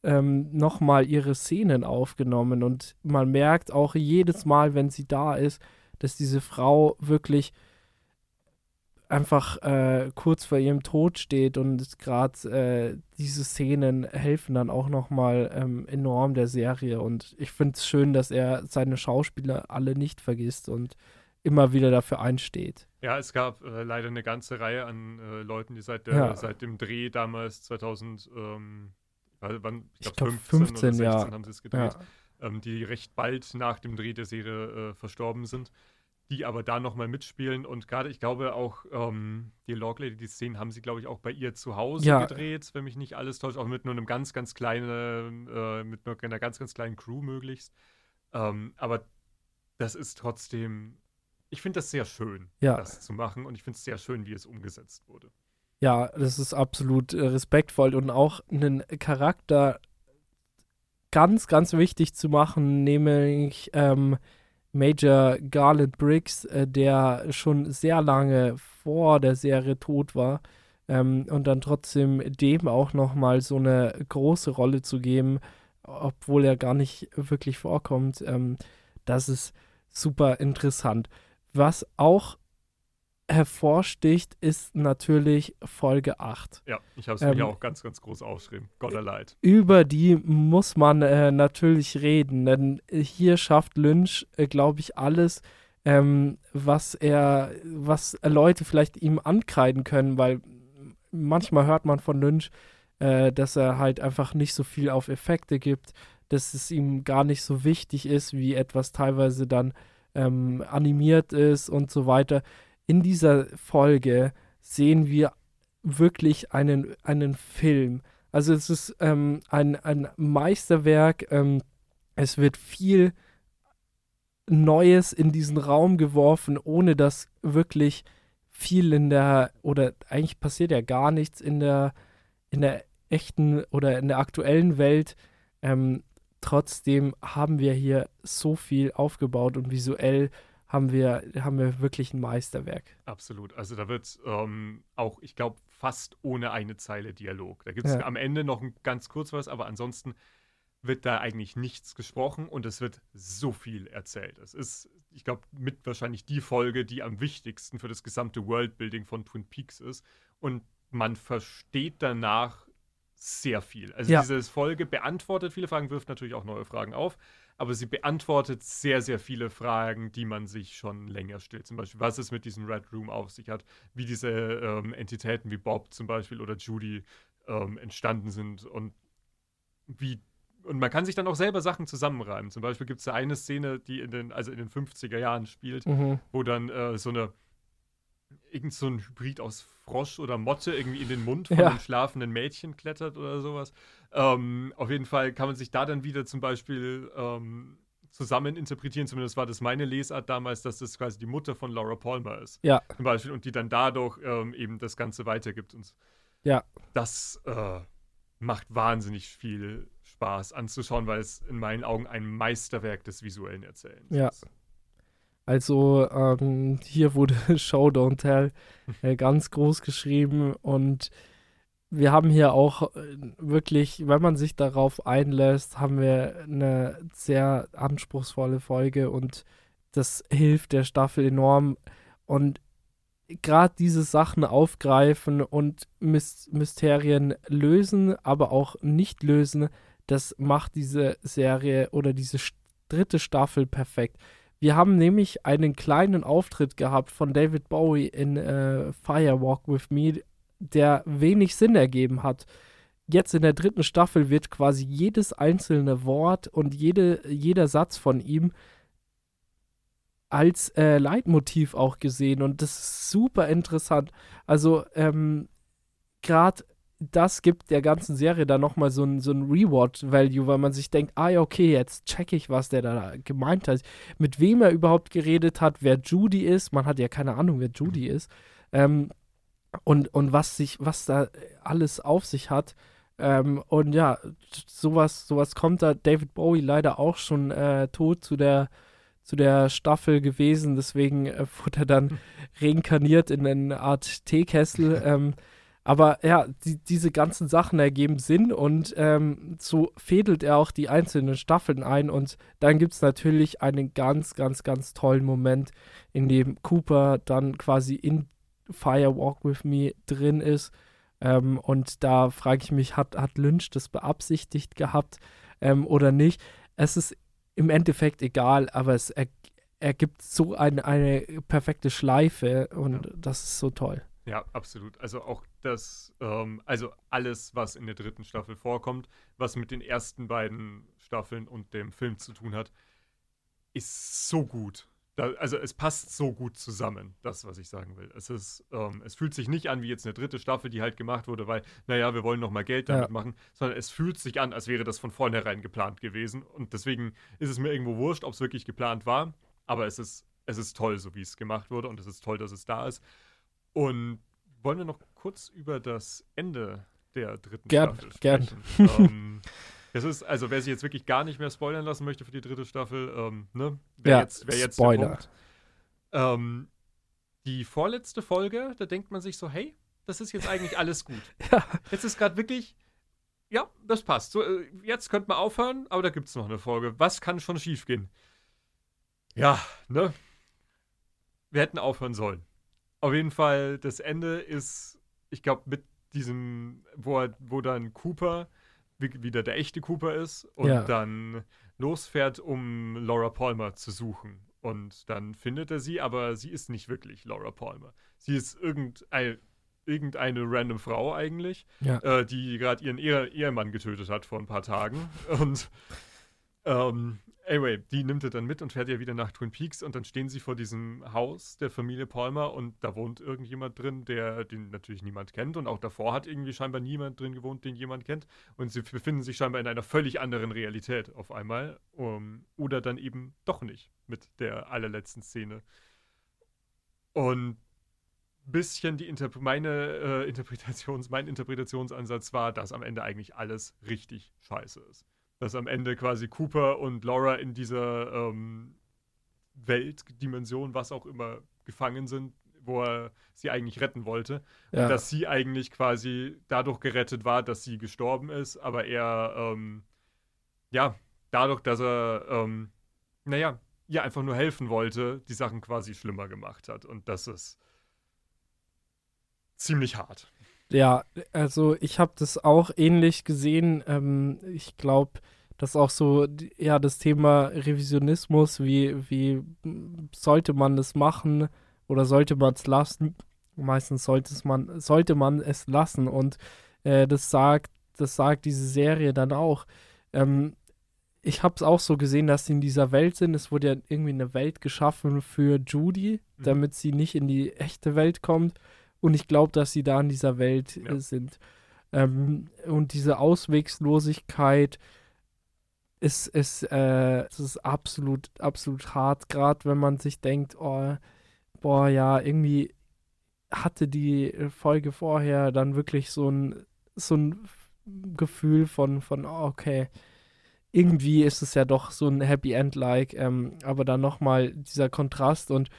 ähm, nochmal ihre Szenen aufgenommen. Und man merkt auch jedes Mal, wenn sie da ist, dass diese Frau wirklich einfach äh, kurz vor ihrem Tod steht und gerade äh, diese Szenen helfen dann auch nochmal ähm, enorm der Serie und ich finde es schön, dass er seine Schauspieler alle nicht vergisst und immer wieder dafür einsteht. Ja, es gab äh, leider eine ganze Reihe an äh, Leuten, die seit, der, Ja. seit dem Dreh damals 2000, ähm, wann, Ich glaube glaub, 15, 15, oder 16 ja. haben sie es gedreht, Ja. ähm, die recht bald nach dem Dreh der Serie äh, verstorben sind, die aber da nochmal mitspielen und gerade, ich glaube auch, ähm, die Log Lady, die Szenen haben sie, glaube ich, auch bei ihr zu Hause Ja. gedreht, wenn mich nicht alles täuscht, auch mit nur einem ganz, ganz kleinen, äh, mit nur einer ganz, ganz kleinen Crew möglichst. Ähm, aber das ist trotzdem, ich finde das sehr schön, Ja. das zu machen und ich finde es sehr schön, wie es umgesetzt wurde. Ja, das ist absolut äh, respektvoll und auch einen Charakter ganz, ganz wichtig zu machen, nämlich ähm, Major Garland Briggs, äh, der schon sehr lange vor der Serie tot war ähm, und dann trotzdem dem auch nochmal so eine große Rolle zu geben, obwohl er gar nicht wirklich vorkommt, ähm, das ist super interessant. Was auch hervorsticht, ist natürlich Folge 8. Ja, ich habe es mir Ähm, auch ganz, ganz groß aufgeschrieben. Gott erleid. Über die muss man äh, natürlich reden, denn hier schafft Lynch, äh, glaube ich, alles, ähm, was er, was Leute vielleicht ihm ankreiden können, weil manchmal hört man von Lynch, äh, dass er halt einfach nicht so viel auf Effekte gibt, dass es ihm gar nicht so wichtig ist, wie etwas teilweise dann ähm, animiert ist und so weiter. In dieser Folge sehen wir wirklich einen, einen Film. Also es ist ähm, ein, ein Meisterwerk. Ähm, es wird viel Neues in diesen Raum geworfen, ohne dass wirklich viel in der, oder eigentlich passiert ja gar nichts in der, in der echten oder in der aktuellen Welt. Ähm, trotzdem haben wir hier so viel aufgebaut und visuell haben wir, haben wir wirklich ein Meisterwerk. Absolut. Also da wird ähm, auch, ich glaube, fast ohne eine Zeile Dialog. Da gibt es ja. am Ende noch ein ganz kurz was, aber ansonsten wird da eigentlich nichts gesprochen und es wird so viel erzählt. Es ist, ich glaube, mit wahrscheinlich die Folge, die am wichtigsten für das gesamte Worldbuilding von Twin Peaks ist. Und man versteht danach sehr viel. Also ja. diese Folge beantwortet viele Fragen, wirft natürlich auch neue Fragen auf, aber sie beantwortet sehr, sehr viele Fragen, die man sich schon länger stellt. Zum Beispiel, was es mit diesem Red Room auf sich hat, wie diese ähm, Entitäten wie Bob zum Beispiel oder Judy ähm, entstanden sind und wie und man kann sich dann auch selber Sachen zusammenreimen. Zum Beispiel gibt es da eine Szene, die in den, also in den 50er Jahren spielt, mhm. wo dann äh, so eine irgend so ein Hybrid aus Frosch oder Motte irgendwie in den Mund von ja. einem schlafenden Mädchen klettert oder sowas. Ähm, auf jeden Fall kann man sich da dann wieder zum Beispiel ähm, zusammen interpretieren, zumindest war das meine Lesart damals, dass das quasi die Mutter von Laura Palmer ist. Ja. Zum Beispiel und die dann dadurch ähm, eben das Ganze weitergibt. Und ja. Das äh, macht wahnsinnig viel Spaß anzuschauen, weil es in meinen Augen ein Meisterwerk des visuellen Erzählens ja. ist. Also ähm, hier wurde Show Don't Tell äh, ganz groß geschrieben und wir haben hier auch äh, wirklich, wenn man sich darauf einlässt, haben wir eine sehr anspruchsvolle Folge und das hilft der Staffel enorm. Und gerade diese Sachen aufgreifen und Mysterien lösen, aber auch nicht lösen, das macht diese Serie oder diese dritte Staffel perfekt. Wir haben nämlich einen kleinen Auftritt gehabt von David Bowie in äh, Firewalk with Me, der wenig Sinn ergeben hat. Jetzt in der dritten Staffel wird quasi jedes einzelne Wort und jede, jeder Satz von ihm als äh, Leitmotiv auch gesehen und das ist super interessant. Also ähm, gerade das gibt der ganzen Serie dann nochmal so ein, so ein Reward-Value, weil man sich denkt, ah ja, okay, jetzt check ich, was der da gemeint hat. Mit wem er überhaupt geredet hat, wer Judy ist. Man hat ja keine Ahnung, wer Judy ist. Ähm, und, und was sich, was da alles auf sich hat. Ähm, und ja, sowas, sowas kommt da. David Bowie leider auch schon äh, tot zu der, zu der Staffel gewesen. Deswegen äh, wurde er dann reinkarniert in eine Art Teekessel. ähm, aber ja, die, diese ganzen Sachen ergeben Sinn und ähm, so fädelt er auch die einzelnen Staffeln ein. Und dann gibt es natürlich einen ganz, ganz, ganz tollen Moment, in dem Cooper dann quasi in Fire Walk with Me drin ist. Ähm, und da frage ich mich, hat, hat Lynch das beabsichtigt gehabt ähm, oder nicht? Es ist im Endeffekt egal, aber es er, ergibt so eine, eine perfekte Schleife und ja. das ist so toll. Ja, absolut. Also auch das, ähm, also alles, was in der dritten Staffel vorkommt, was mit den ersten beiden Staffeln und dem Film zu tun hat, ist so gut. Da, also es passt so gut zusammen, das, was ich sagen will. Es ist, ähm, es fühlt sich nicht an wie jetzt eine dritte Staffel, die halt gemacht wurde, weil, naja, wir wollen noch mal Geld damit ja. machen, sondern es fühlt sich an, als wäre das von vornherein geplant gewesen. Und deswegen ist es mir irgendwo wurscht, ob es wirklich geplant war. Aber es ist, es ist toll, so wie es gemacht wurde und es ist toll, dass es da ist. Und wollen wir noch kurz über das Ende der dritten gern, Staffel sprechen? Gern. ähm, das ist, also wer sich jetzt wirklich gar nicht mehr spoilern lassen möchte für die dritte Staffel, ähm, ne? Wer ja, jetzt, wer jetzt Spoiler. Ähm, die vorletzte Folge, da denkt man sich so, hey, das ist jetzt eigentlich alles gut. ja. Jetzt ist gerade wirklich, ja, das passt. So, äh, jetzt könnte man aufhören, aber da gibt es noch eine Folge. Was kann schon schiefgehen? Ja, ne? Wir hätten aufhören sollen. Auf jeden Fall, das Ende ist, ich glaube, mit diesem, wo, er, wo dann Cooper wie, wieder der echte Cooper ist und ja. dann losfährt, um Laura Palmer zu suchen. Und dann findet er sie, aber sie ist nicht wirklich Laura Palmer. Sie ist irgendein, irgendeine random Frau eigentlich, ja. äh, die gerade ihren Ehe Ehemann getötet hat vor ein paar Tagen. Und Ähm, anyway, die nimmt er dann mit und fährt ja wieder nach Twin Peaks und dann stehen sie vor diesem Haus der Familie Palmer und da wohnt irgendjemand drin, der den natürlich niemand kennt und auch davor hat irgendwie scheinbar niemand drin gewohnt, den jemand kennt und sie befinden sich scheinbar in einer völlig anderen Realität auf einmal um, oder dann eben doch nicht mit der allerletzten Szene. Und bisschen die Interp meine äh, Interpretations, mein Interpretationsansatz war, dass am Ende eigentlich alles richtig scheiße ist dass am Ende quasi Cooper und Laura in dieser ähm, Weltdimension, was auch immer, gefangen sind, wo er sie eigentlich retten wollte. Ja. Und dass sie eigentlich quasi dadurch gerettet war, dass sie gestorben ist, aber er, ähm, ja, dadurch, dass er, ähm, naja, ihr einfach nur helfen wollte, die Sachen quasi schlimmer gemacht hat. Und das ist ziemlich hart. Ja, also ich habe das auch ähnlich gesehen. Ähm, ich glaube, dass auch so, ja, das Thema Revisionismus, wie, wie sollte man das machen oder sollte man es lassen? Meistens sollte, man, sollte man es lassen. Und äh, das sagt, das sagt diese Serie dann auch. Ähm, ich habe es auch so gesehen, dass sie in dieser Welt sind. Es wurde ja irgendwie eine Welt geschaffen für Judy, mhm. damit sie nicht in die echte Welt kommt. Und ich glaube, dass sie da in dieser Welt ja. äh, sind. Ähm, und diese Auswegslosigkeit ist, ist, äh, ist absolut, absolut hart, gerade wenn man sich denkt, oh, boah, ja, irgendwie hatte die Folge vorher dann wirklich so ein, so ein Gefühl von, von oh, okay, irgendwie ist es ja doch so ein Happy End-like, ähm, aber dann nochmal dieser Kontrast und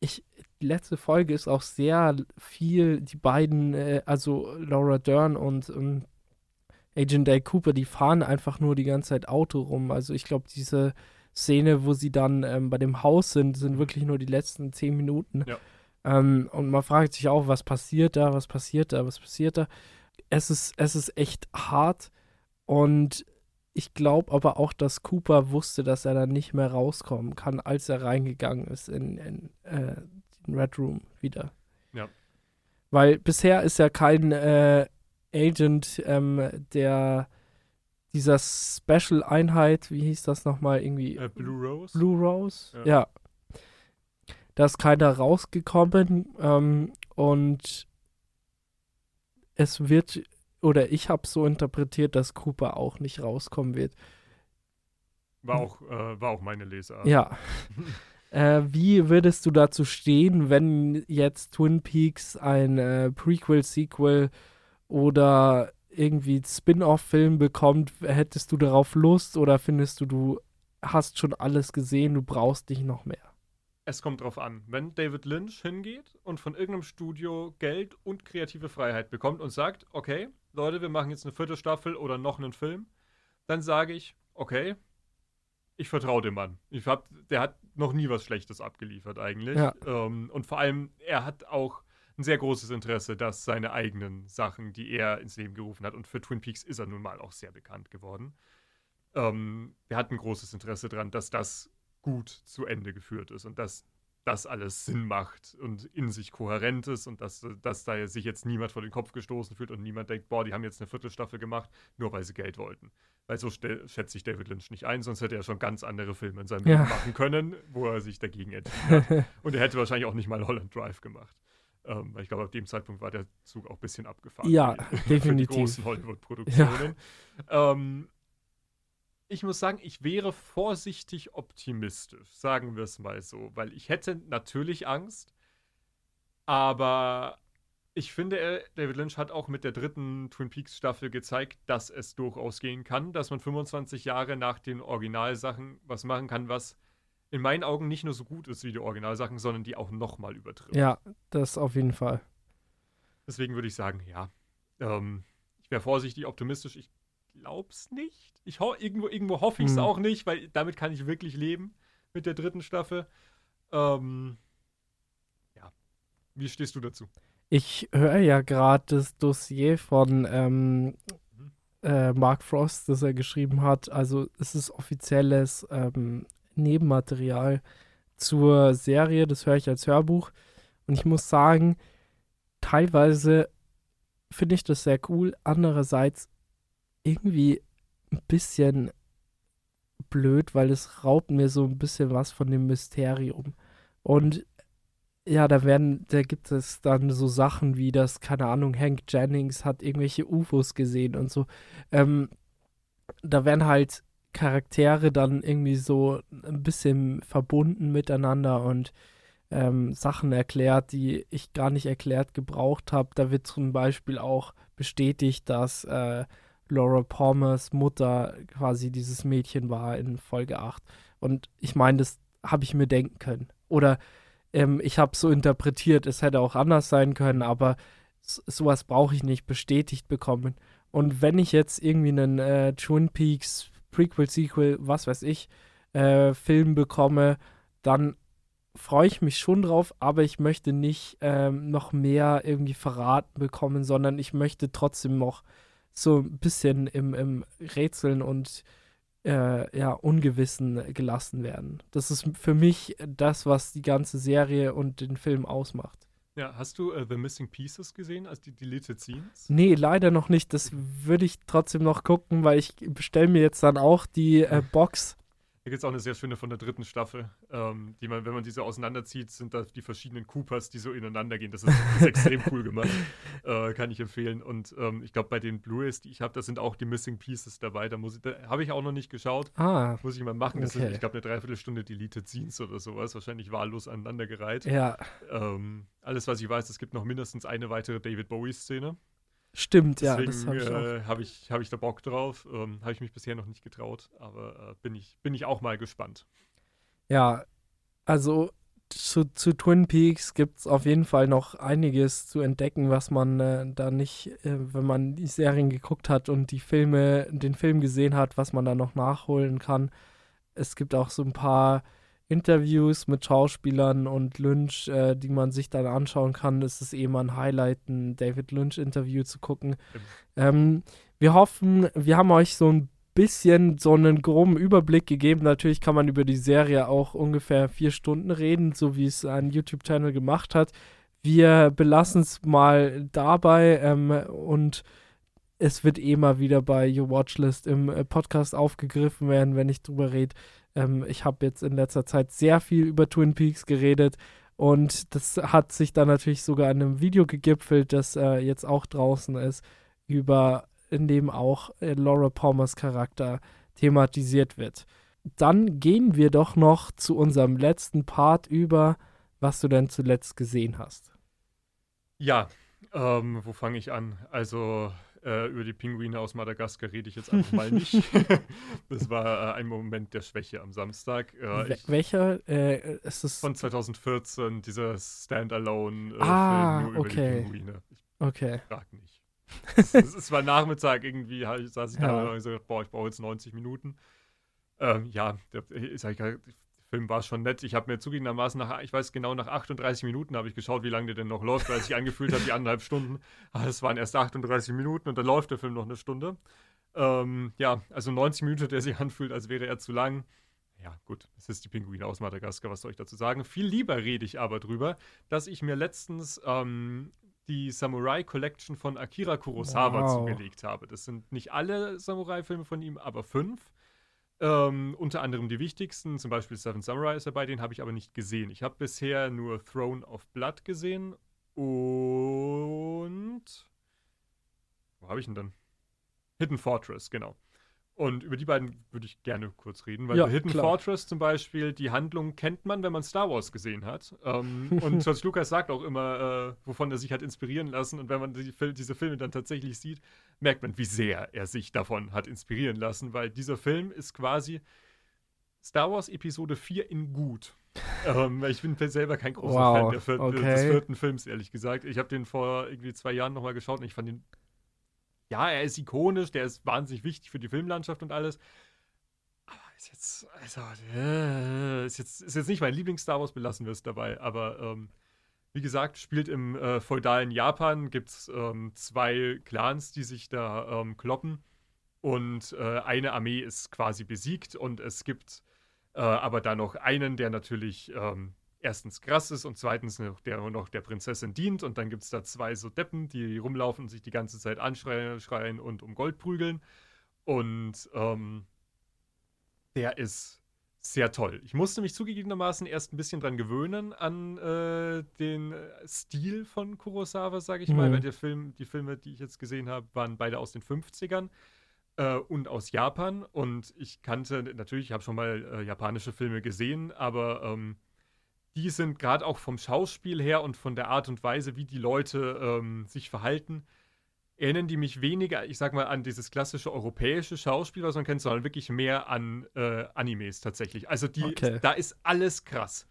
ich, die letzte Folge ist auch sehr viel, die beiden, äh, also Laura Dern und, und Agent Day Cooper, die fahren einfach nur die ganze Zeit Auto rum. Also ich glaube, diese Szene, wo sie dann ähm, bei dem Haus sind, sind wirklich nur die letzten zehn Minuten. Ja. Ähm, und man fragt sich auch, was passiert da, was passiert da, was passiert da. Es ist, es ist echt hart und ich glaube aber auch, dass Cooper wusste, dass er dann nicht mehr rauskommen kann, als er reingegangen ist in, in äh, den Red Room wieder. Ja. Weil bisher ist er kein äh, Agent ähm, der dieser Special-Einheit, wie hieß das nochmal irgendwie? Äh, Blue Rose. Blue Rose, ja. ja. Da ist keiner rausgekommen ähm, und es wird oder ich habe so interpretiert, dass Cooper auch nicht rauskommen wird. War auch, äh, war auch meine Lesart. Ja. äh, wie würdest du dazu stehen, wenn jetzt Twin Peaks ein äh, Prequel, Sequel oder irgendwie Spin-off-Film bekommt? Hättest du darauf Lust oder findest du, du hast schon alles gesehen, du brauchst nicht noch mehr? Es kommt drauf an. Wenn David Lynch hingeht und von irgendeinem Studio Geld und kreative Freiheit bekommt und sagt, okay, Leute, wir machen jetzt eine vierte Staffel oder noch einen Film, dann sage ich, okay, ich vertraue dem Mann. Ich hab, der hat noch nie was Schlechtes abgeliefert eigentlich. Ja. Ähm, und vor allem, er hat auch ein sehr großes Interesse, dass seine eigenen Sachen, die er ins Leben gerufen hat, und für Twin Peaks ist er nun mal auch sehr bekannt geworden. Ähm, er hat ein großes Interesse daran, dass das gut zu Ende geführt ist und dass das alles Sinn macht und in sich kohärent ist und dass, dass da sich jetzt niemand vor den Kopf gestoßen fühlt und niemand denkt, boah, die haben jetzt eine Viertelstaffel gemacht, nur weil sie Geld wollten. Weil so schätze ich David Lynch nicht ein, sonst hätte er schon ganz andere Filme in seinem ja. Leben machen können, wo er sich dagegen entschieden hat. und er hätte wahrscheinlich auch nicht mal Holland Drive gemacht. Ähm, weil ich glaube, ab dem Zeitpunkt war der Zug auch ein bisschen abgefahren. Ja, definitiv. Für die großen Hollywood-Produktionen. Ja. Ähm, ich muss sagen, ich wäre vorsichtig optimistisch, sagen wir es mal so, weil ich hätte natürlich Angst, aber ich finde, David Lynch hat auch mit der dritten Twin Peaks Staffel gezeigt, dass es durchaus gehen kann, dass man 25 Jahre nach den Originalsachen was machen kann, was in meinen Augen nicht nur so gut ist wie die Originalsachen, sondern die auch nochmal übertrifft. Ja, das auf jeden Fall. Deswegen würde ich sagen, ja. Ähm, ich wäre vorsichtig optimistisch. Ich glaub's nicht. Ich ho irgendwo, irgendwo hoffe ich es hm. auch nicht, weil damit kann ich wirklich leben mit der dritten Staffel. Ähm, ja. Wie stehst du dazu? Ich höre ja gerade das Dossier von ähm, mhm. äh, Mark Frost, das er geschrieben hat. Also es ist offizielles ähm, Nebenmaterial zur Serie. Das höre ich als Hörbuch. Und ich muss sagen, teilweise finde ich das sehr cool. Andererseits irgendwie ein bisschen blöd, weil es raubt mir so ein bisschen was von dem Mysterium. Und ja, da werden, da gibt es dann so Sachen wie das, keine Ahnung, Hank Jennings hat irgendwelche UFOs gesehen und so. Ähm, da werden halt Charaktere dann irgendwie so ein bisschen verbunden miteinander und ähm, Sachen erklärt, die ich gar nicht erklärt gebraucht habe. Da wird zum Beispiel auch bestätigt, dass äh, Laura Palmers Mutter quasi dieses Mädchen war in Folge 8. Und ich meine, das habe ich mir denken können. Oder ähm, ich habe so interpretiert, es hätte auch anders sein können, aber sowas brauche ich nicht bestätigt bekommen. Und wenn ich jetzt irgendwie einen äh, Twin Peaks Prequel, Sequel, was weiß ich, äh, Film bekomme, dann freue ich mich schon drauf, aber ich möchte nicht ähm, noch mehr irgendwie verraten bekommen, sondern ich möchte trotzdem noch so ein bisschen im, im Rätseln und äh, ja, Ungewissen gelassen werden. Das ist für mich das, was die ganze Serie und den Film ausmacht. Ja, hast du uh, The Missing Pieces gesehen, als die Deleted Scenes? Nee, leider noch nicht. Das würde ich trotzdem noch gucken, weil ich bestelle mir jetzt dann auch die äh, Box da gibt es auch eine sehr schöne von der dritten Staffel, ähm, die man, wenn man diese auseinanderzieht, sind da die verschiedenen Coopers, die so ineinander gehen. Das ist, ist extrem cool gemacht. Äh, kann ich empfehlen. Und ähm, ich glaube, bei den Blu-rays, die ich habe, da sind auch die Missing Pieces dabei. Da, da habe ich auch noch nicht geschaut. Ah. Muss ich mal machen. Das okay. sind, ich glaube, eine Dreiviertelstunde Deleted Scenes oder sowas. Wahrscheinlich wahllos aneinandergereiht. Ja. Ähm, alles, was ich weiß, es gibt noch mindestens eine weitere David Bowie-Szene. Stimmt, Deswegen, ja, das habe ich äh, habe ich, hab ich da Bock drauf. Ähm, habe ich mich bisher noch nicht getraut, aber äh, bin, ich, bin ich auch mal gespannt. Ja, also zu, zu Twin Peaks gibt es auf jeden Fall noch einiges zu entdecken, was man äh, da nicht, äh, wenn man die Serien geguckt hat und die Filme, den Film gesehen hat, was man da noch nachholen kann. Es gibt auch so ein paar Interviews mit Schauspielern und Lynch, äh, die man sich dann anschauen kann. Es ist eh mal ein Highlight, ein David Lynch-Interview zu gucken. Ähm, wir hoffen, wir haben euch so ein bisschen so einen groben Überblick gegeben. Natürlich kann man über die Serie auch ungefähr vier Stunden reden, so wie es ein YouTube-Channel gemacht hat. Wir belassen es mal dabei ähm, und es wird eh mal wieder bei Your Watchlist im äh, Podcast aufgegriffen werden, wenn ich drüber rede. Ähm, ich habe jetzt in letzter Zeit sehr viel über Twin Peaks geredet und das hat sich dann natürlich sogar in einem Video gegipfelt, das äh, jetzt auch draußen ist, über in dem auch äh, Laura Palmers Charakter thematisiert wird. Dann gehen wir doch noch zu unserem letzten Part über, was du denn zuletzt gesehen hast. Ja, ähm, wo fange ich an? Also äh, über die Pinguine aus Madagaskar rede ich jetzt einfach mal nicht. das war äh, ein Moment der Schwäche am Samstag. Äh, ich, welcher äh, ist es? Von 2014, dieser Standalone-Film äh, ah, nur okay. die Pinguine. Ich okay. frag nicht. es, es, war Nachmittag irgendwie, saß ich da ja. und gesagt, boah, ich brauche jetzt 90 Minuten. Ähm, ja, der, ich, ich, Film war schon nett. Ich habe mir zugegebenermaßen nach, ich weiß genau, nach 38 Minuten habe ich geschaut, wie lange der denn noch läuft, weil sich angefühlt hat, die anderthalb Stunden. Aber es waren erst 38 Minuten und dann läuft der Film noch eine Stunde. Ähm, ja, also 90 Minuten, der sich anfühlt, als wäre er zu lang. Ja, gut, es ist die Pinguine aus Madagaskar, was soll ich dazu sagen? Viel lieber rede ich aber drüber, dass ich mir letztens ähm, die Samurai Collection von Akira Kurosawa wow. zugelegt habe. Das sind nicht alle Samurai-Filme von ihm, aber fünf. Ähm, unter anderem die wichtigsten, zum Beispiel Seven Samurai ist dabei, den habe ich aber nicht gesehen. Ich habe bisher nur Throne of Blood gesehen und. Wo habe ich ihn dann? Hidden Fortress, genau. Und über die beiden würde ich gerne kurz reden, weil ja, Hidden klar. Fortress zum Beispiel, die Handlung kennt man, wenn man Star Wars gesehen hat. Ähm, und George Lucas sagt auch immer, äh, wovon er sich hat inspirieren lassen. Und wenn man die, diese Filme dann tatsächlich sieht, merkt man, wie sehr er sich davon hat inspirieren lassen, weil dieser Film ist quasi Star Wars Episode 4 in gut. ähm, ich bin selber kein großer wow, Fan der vier okay. des vierten Films, ehrlich gesagt. Ich habe den vor irgendwie zwei Jahren nochmal geschaut und ich fand den ja, er ist ikonisch, der ist wahnsinnig wichtig für die Filmlandschaft und alles. Aber ist jetzt, also, äh, ist jetzt, ist jetzt nicht mein Lieblings-Star Wars, belassen wir es dabei. Aber ähm, wie gesagt, spielt im äh, feudalen Japan, gibt es ähm, zwei Clans, die sich da ähm, kloppen. Und äh, eine Armee ist quasi besiegt und es gibt äh, aber da noch einen, der natürlich ähm, erstens krass ist und zweitens noch der noch der Prinzessin dient. Und dann gibt es da zwei so Deppen, die rumlaufen und sich die ganze Zeit anschreien schreien und um Gold prügeln. Und ähm, der ist sehr toll. Ich musste mich zugegebenermaßen erst ein bisschen dran gewöhnen an äh, den äh, Stil von Kurosawa, sage ich mhm. mal, weil der Film, die Filme, die ich jetzt gesehen habe, waren beide aus den 50ern äh, und aus Japan. Und ich kannte, natürlich, ich habe schon mal äh, japanische Filme gesehen, aber ähm, die sind gerade auch vom Schauspiel her und von der Art und Weise, wie die Leute ähm, sich verhalten, erinnern die mich weniger, ich sag mal, an dieses klassische europäische Schauspiel, was man kennt, sondern wirklich mehr an äh, Animes tatsächlich. Also die, okay. da ist alles krass.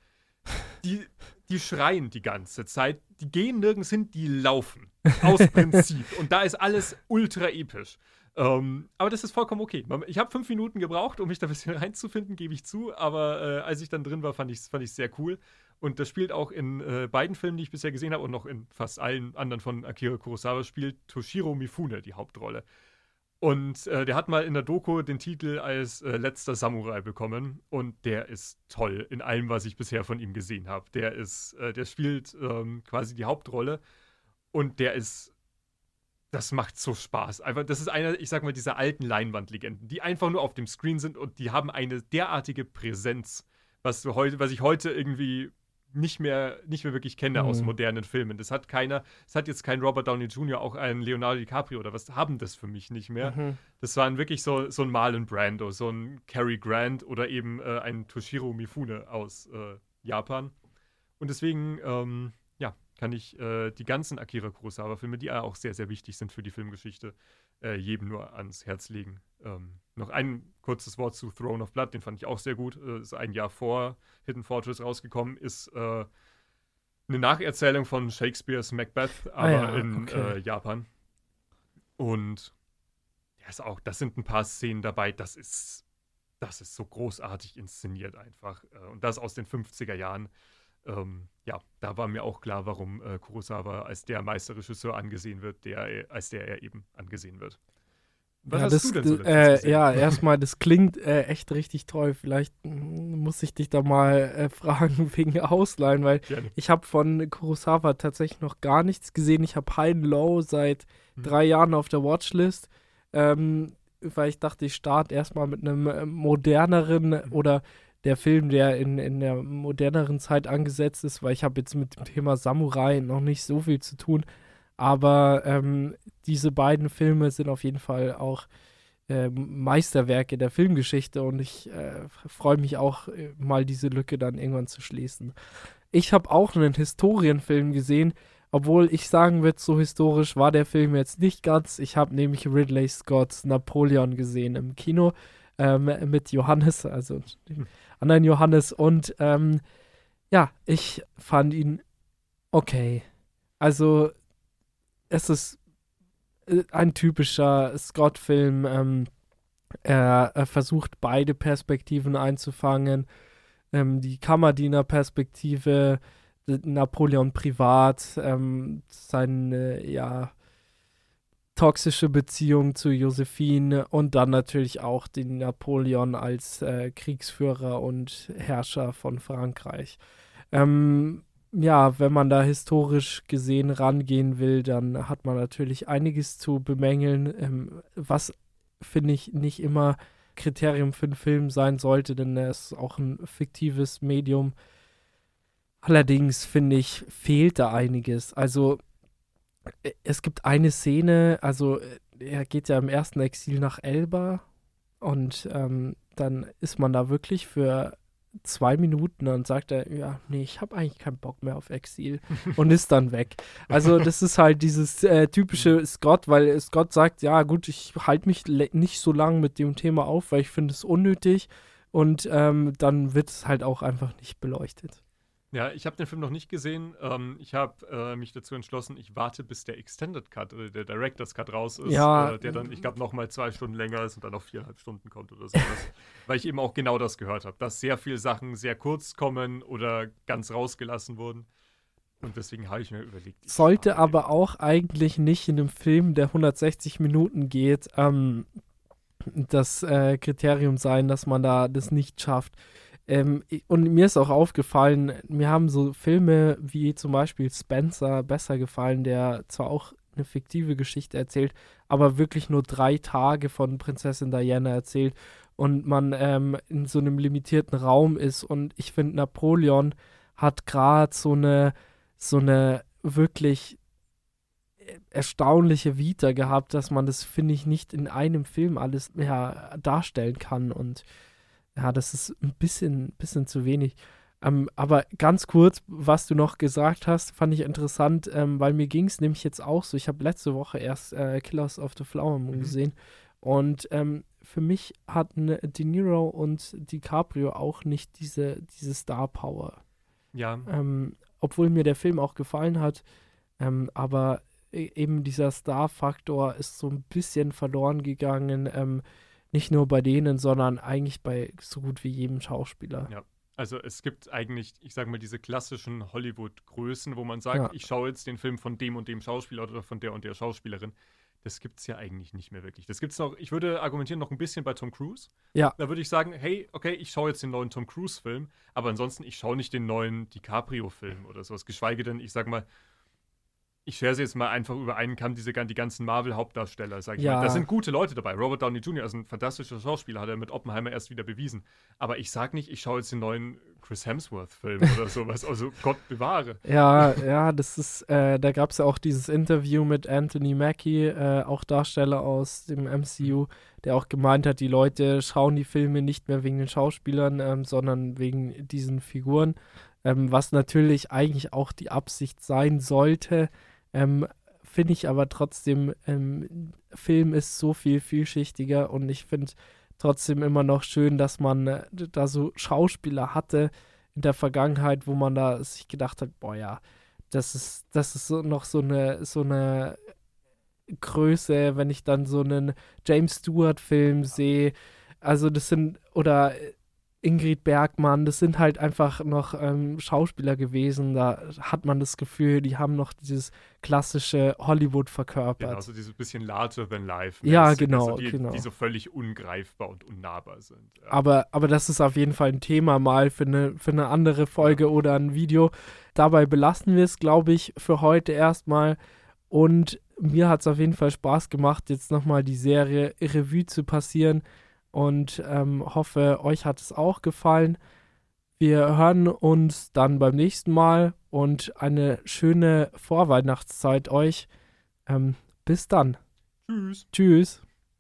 Die, die schreien die ganze Zeit, die gehen nirgends hin, die laufen. Aus Prinzip. Und da ist alles ultra episch. Ähm, aber das ist vollkommen okay. Ich habe fünf Minuten gebraucht, um mich da ein bisschen reinzufinden, gebe ich zu. Aber äh, als ich dann drin war, fand ich es fand sehr cool. Und das spielt auch in äh, beiden Filmen, die ich bisher gesehen habe, und noch in fast allen anderen von Akira Kurosawa, spielt Toshiro Mifune die Hauptrolle. Und äh, der hat mal in der Doku den Titel als äh, letzter Samurai bekommen. Und der ist toll in allem, was ich bisher von ihm gesehen habe. Der ist, äh, der spielt ähm, quasi die Hauptrolle. Und der ist das macht so Spaß. Einfach, das ist einer, ich sag mal, dieser alten Leinwandlegenden, die einfach nur auf dem Screen sind und die haben eine derartige Präsenz, was, heute, was ich heute irgendwie nicht mehr, nicht mehr wirklich kenne mhm. aus modernen Filmen. Das hat keiner, es hat jetzt kein Robert Downey Jr., auch ein Leonardo DiCaprio oder was, haben das für mich nicht mehr. Mhm. Das waren wirklich so, so ein Marlon Brando, so ein Cary Grant oder eben äh, ein Toshiro Mifune aus äh, Japan. Und deswegen, ähm, kann ich äh, die ganzen Akira Kurosawa-Filme, die auch sehr, sehr wichtig sind für die Filmgeschichte, äh, jedem nur ans Herz legen. Ähm, noch ein kurzes Wort zu Throne of Blood, den fand ich auch sehr gut. Äh, ist ein Jahr vor Hidden Fortress rausgekommen, ist äh, eine Nacherzählung von Shakespeares Macbeth, aber ah ja, in okay. Äh, Japan. Und ja, ist auch, das sind ein paar Szenen dabei, das ist, das ist so großartig inszeniert einfach. Äh, und das aus den 50er Jahren. Ähm, ja, da war mir auch klar, warum äh, Kurosawa als der Meisterregisseur angesehen wird, der, als der er eben angesehen wird. Was ja, das, so äh, ja, erstmal, das klingt äh, echt richtig toll. Vielleicht hm, muss ich dich da mal äh, fragen wegen Ausleihen, weil Gerne. ich habe von Kurosawa tatsächlich noch gar nichts gesehen. Ich habe High Low seit hm. drei Jahren auf der Watchlist, ähm, weil ich dachte, ich starte erstmal mit einem äh, moderneren hm. oder der Film, der in, in der moderneren Zeit angesetzt ist, weil ich habe jetzt mit dem Thema Samurai noch nicht so viel zu tun. Aber ähm, diese beiden Filme sind auf jeden Fall auch äh, Meisterwerke der Filmgeschichte und ich äh, freue mich auch äh, mal diese Lücke dann irgendwann zu schließen. Ich habe auch einen Historienfilm gesehen, obwohl ich sagen würde, so historisch war der Film jetzt nicht ganz. Ich habe nämlich Ridley Scott's Napoleon gesehen im Kino ähm, mit Johannes, also hm. Anderen Johannes. Und ähm, ja, ich fand ihn okay. Also es ist äh, ein typischer Scott-Film. Ähm, er, er, versucht beide Perspektiven einzufangen. Ähm, die Kammerdiener-Perspektive, Napoleon privat, ähm, seine ja, toxische Beziehung zu Josephine und dann natürlich auch den Napoleon als äh, Kriegsführer und Herrscher von Frankreich. Ähm, ja, wenn man da historisch gesehen rangehen will, dann hat man natürlich einiges zu bemängeln, ähm, was finde ich nicht immer Kriterium für einen Film sein sollte, denn er ist auch ein fiktives Medium. Allerdings finde ich, fehlt da einiges. Also es gibt eine Szene, also äh, er geht ja im ersten Exil nach Elba und ähm, dann ist man da wirklich für zwei Minuten und sagt er, ja, nee, ich habe eigentlich keinen Bock mehr auf Exil und ist dann weg. Also das ist halt dieses äh, typische Scott, weil Scott sagt, ja gut, ich halte mich nicht so lange mit dem Thema auf, weil ich finde es unnötig und ähm, dann wird es halt auch einfach nicht beleuchtet. Ja, ich habe den Film noch nicht gesehen. Ähm, ich habe äh, mich dazu entschlossen, ich warte, bis der Extended Cut, äh, der Director's Cut raus ist, ja. äh, der dann, ich glaube, nochmal zwei Stunden länger ist und dann noch viereinhalb Stunden kommt oder sowas. weil ich eben auch genau das gehört habe, dass sehr viele Sachen sehr kurz kommen oder ganz rausgelassen wurden. Und deswegen habe ich mir überlegt. Sollte aber auch eigentlich nicht in einem Film, der 160 Minuten geht, ähm, das äh, Kriterium sein, dass man da das nicht schafft. Ähm, und mir ist auch aufgefallen, mir haben so Filme wie zum Beispiel Spencer besser gefallen, der zwar auch eine fiktive Geschichte erzählt, aber wirklich nur drei Tage von Prinzessin Diana erzählt und man ähm, in so einem limitierten Raum ist. Und ich finde, Napoleon hat gerade so eine, so eine wirklich erstaunliche Vita gehabt, dass man das, finde ich, nicht in einem Film alles ja, darstellen kann. Und ja, das ist ein bisschen, bisschen zu wenig. Ähm, aber ganz kurz, was du noch gesagt hast, fand ich interessant, ähm, weil mir ging es nämlich jetzt auch so. Ich habe letzte Woche erst äh, Killers of the Flower Moon mhm. gesehen. Und ähm, für mich hatten De Niro und DiCaprio auch nicht diese, diese Star Power. Ja. Ähm, obwohl mir der Film auch gefallen hat. Ähm, aber e, eben dieser Star-Faktor ist so ein bisschen verloren gegangen. Nicht nur bei denen, sondern eigentlich bei so gut wie jedem Schauspieler. Ja. Also es gibt eigentlich, ich sage mal, diese klassischen Hollywood-Größen, wo man sagt, ja. ich schaue jetzt den Film von dem und dem Schauspieler oder von der und der Schauspielerin. Das gibt es ja eigentlich nicht mehr wirklich. Das gibt es noch, ich würde argumentieren, noch ein bisschen bei Tom Cruise. Ja. Da würde ich sagen, hey, okay, ich schaue jetzt den neuen Tom Cruise-Film, aber ansonsten, ich schaue nicht den neuen DiCaprio-Film oder sowas. Geschweige denn, ich sage mal, ich schere sie jetzt mal einfach über einen Kamm, diese, die ganzen Marvel-Hauptdarsteller, sag ich ja. mal. Da sind gute Leute dabei. Robert Downey Jr. ist ein fantastischer Schauspieler, hat er mit Oppenheimer erst wieder bewiesen. Aber ich sag nicht, ich schaue jetzt den neuen Chris Hemsworth-Film oder sowas. Also Gott bewahre. Ja, ja, das ist, äh, da gab es ja auch dieses Interview mit Anthony Mackie, äh, auch Darsteller aus dem MCU, der auch gemeint hat, die Leute schauen die Filme nicht mehr wegen den Schauspielern, ähm, sondern wegen diesen Figuren. Ähm, was natürlich eigentlich auch die Absicht sein sollte. Ähm, finde ich aber trotzdem, ähm, Film ist so viel vielschichtiger und ich finde trotzdem immer noch schön, dass man äh, da so Schauspieler hatte in der Vergangenheit, wo man da sich gedacht hat, boah ja, das ist, das ist so noch so eine, so eine Größe, wenn ich dann so einen James Stewart-Film sehe. Also das sind, oder Ingrid Bergmann, das sind halt einfach noch ähm, Schauspieler gewesen. Da hat man das Gefühl, die haben noch dieses klassische Hollywood verkörpert. Genau, so dieses bisschen larger than life. Ja, genau, also die, genau. Die so völlig ungreifbar und unnahbar sind. Ja. Aber, aber das ist auf jeden Fall ein Thema mal für eine, für eine andere Folge ja. oder ein Video. Dabei belassen wir es, glaube ich, für heute erstmal. Und mir hat es auf jeden Fall Spaß gemacht, jetzt nochmal die Serie Revue zu passieren und ähm, hoffe, euch hat es auch gefallen. Wir hören uns dann beim nächsten Mal und eine schöne Vorweihnachtszeit euch. Ähm, bis dann. Tschüss. Tschüss.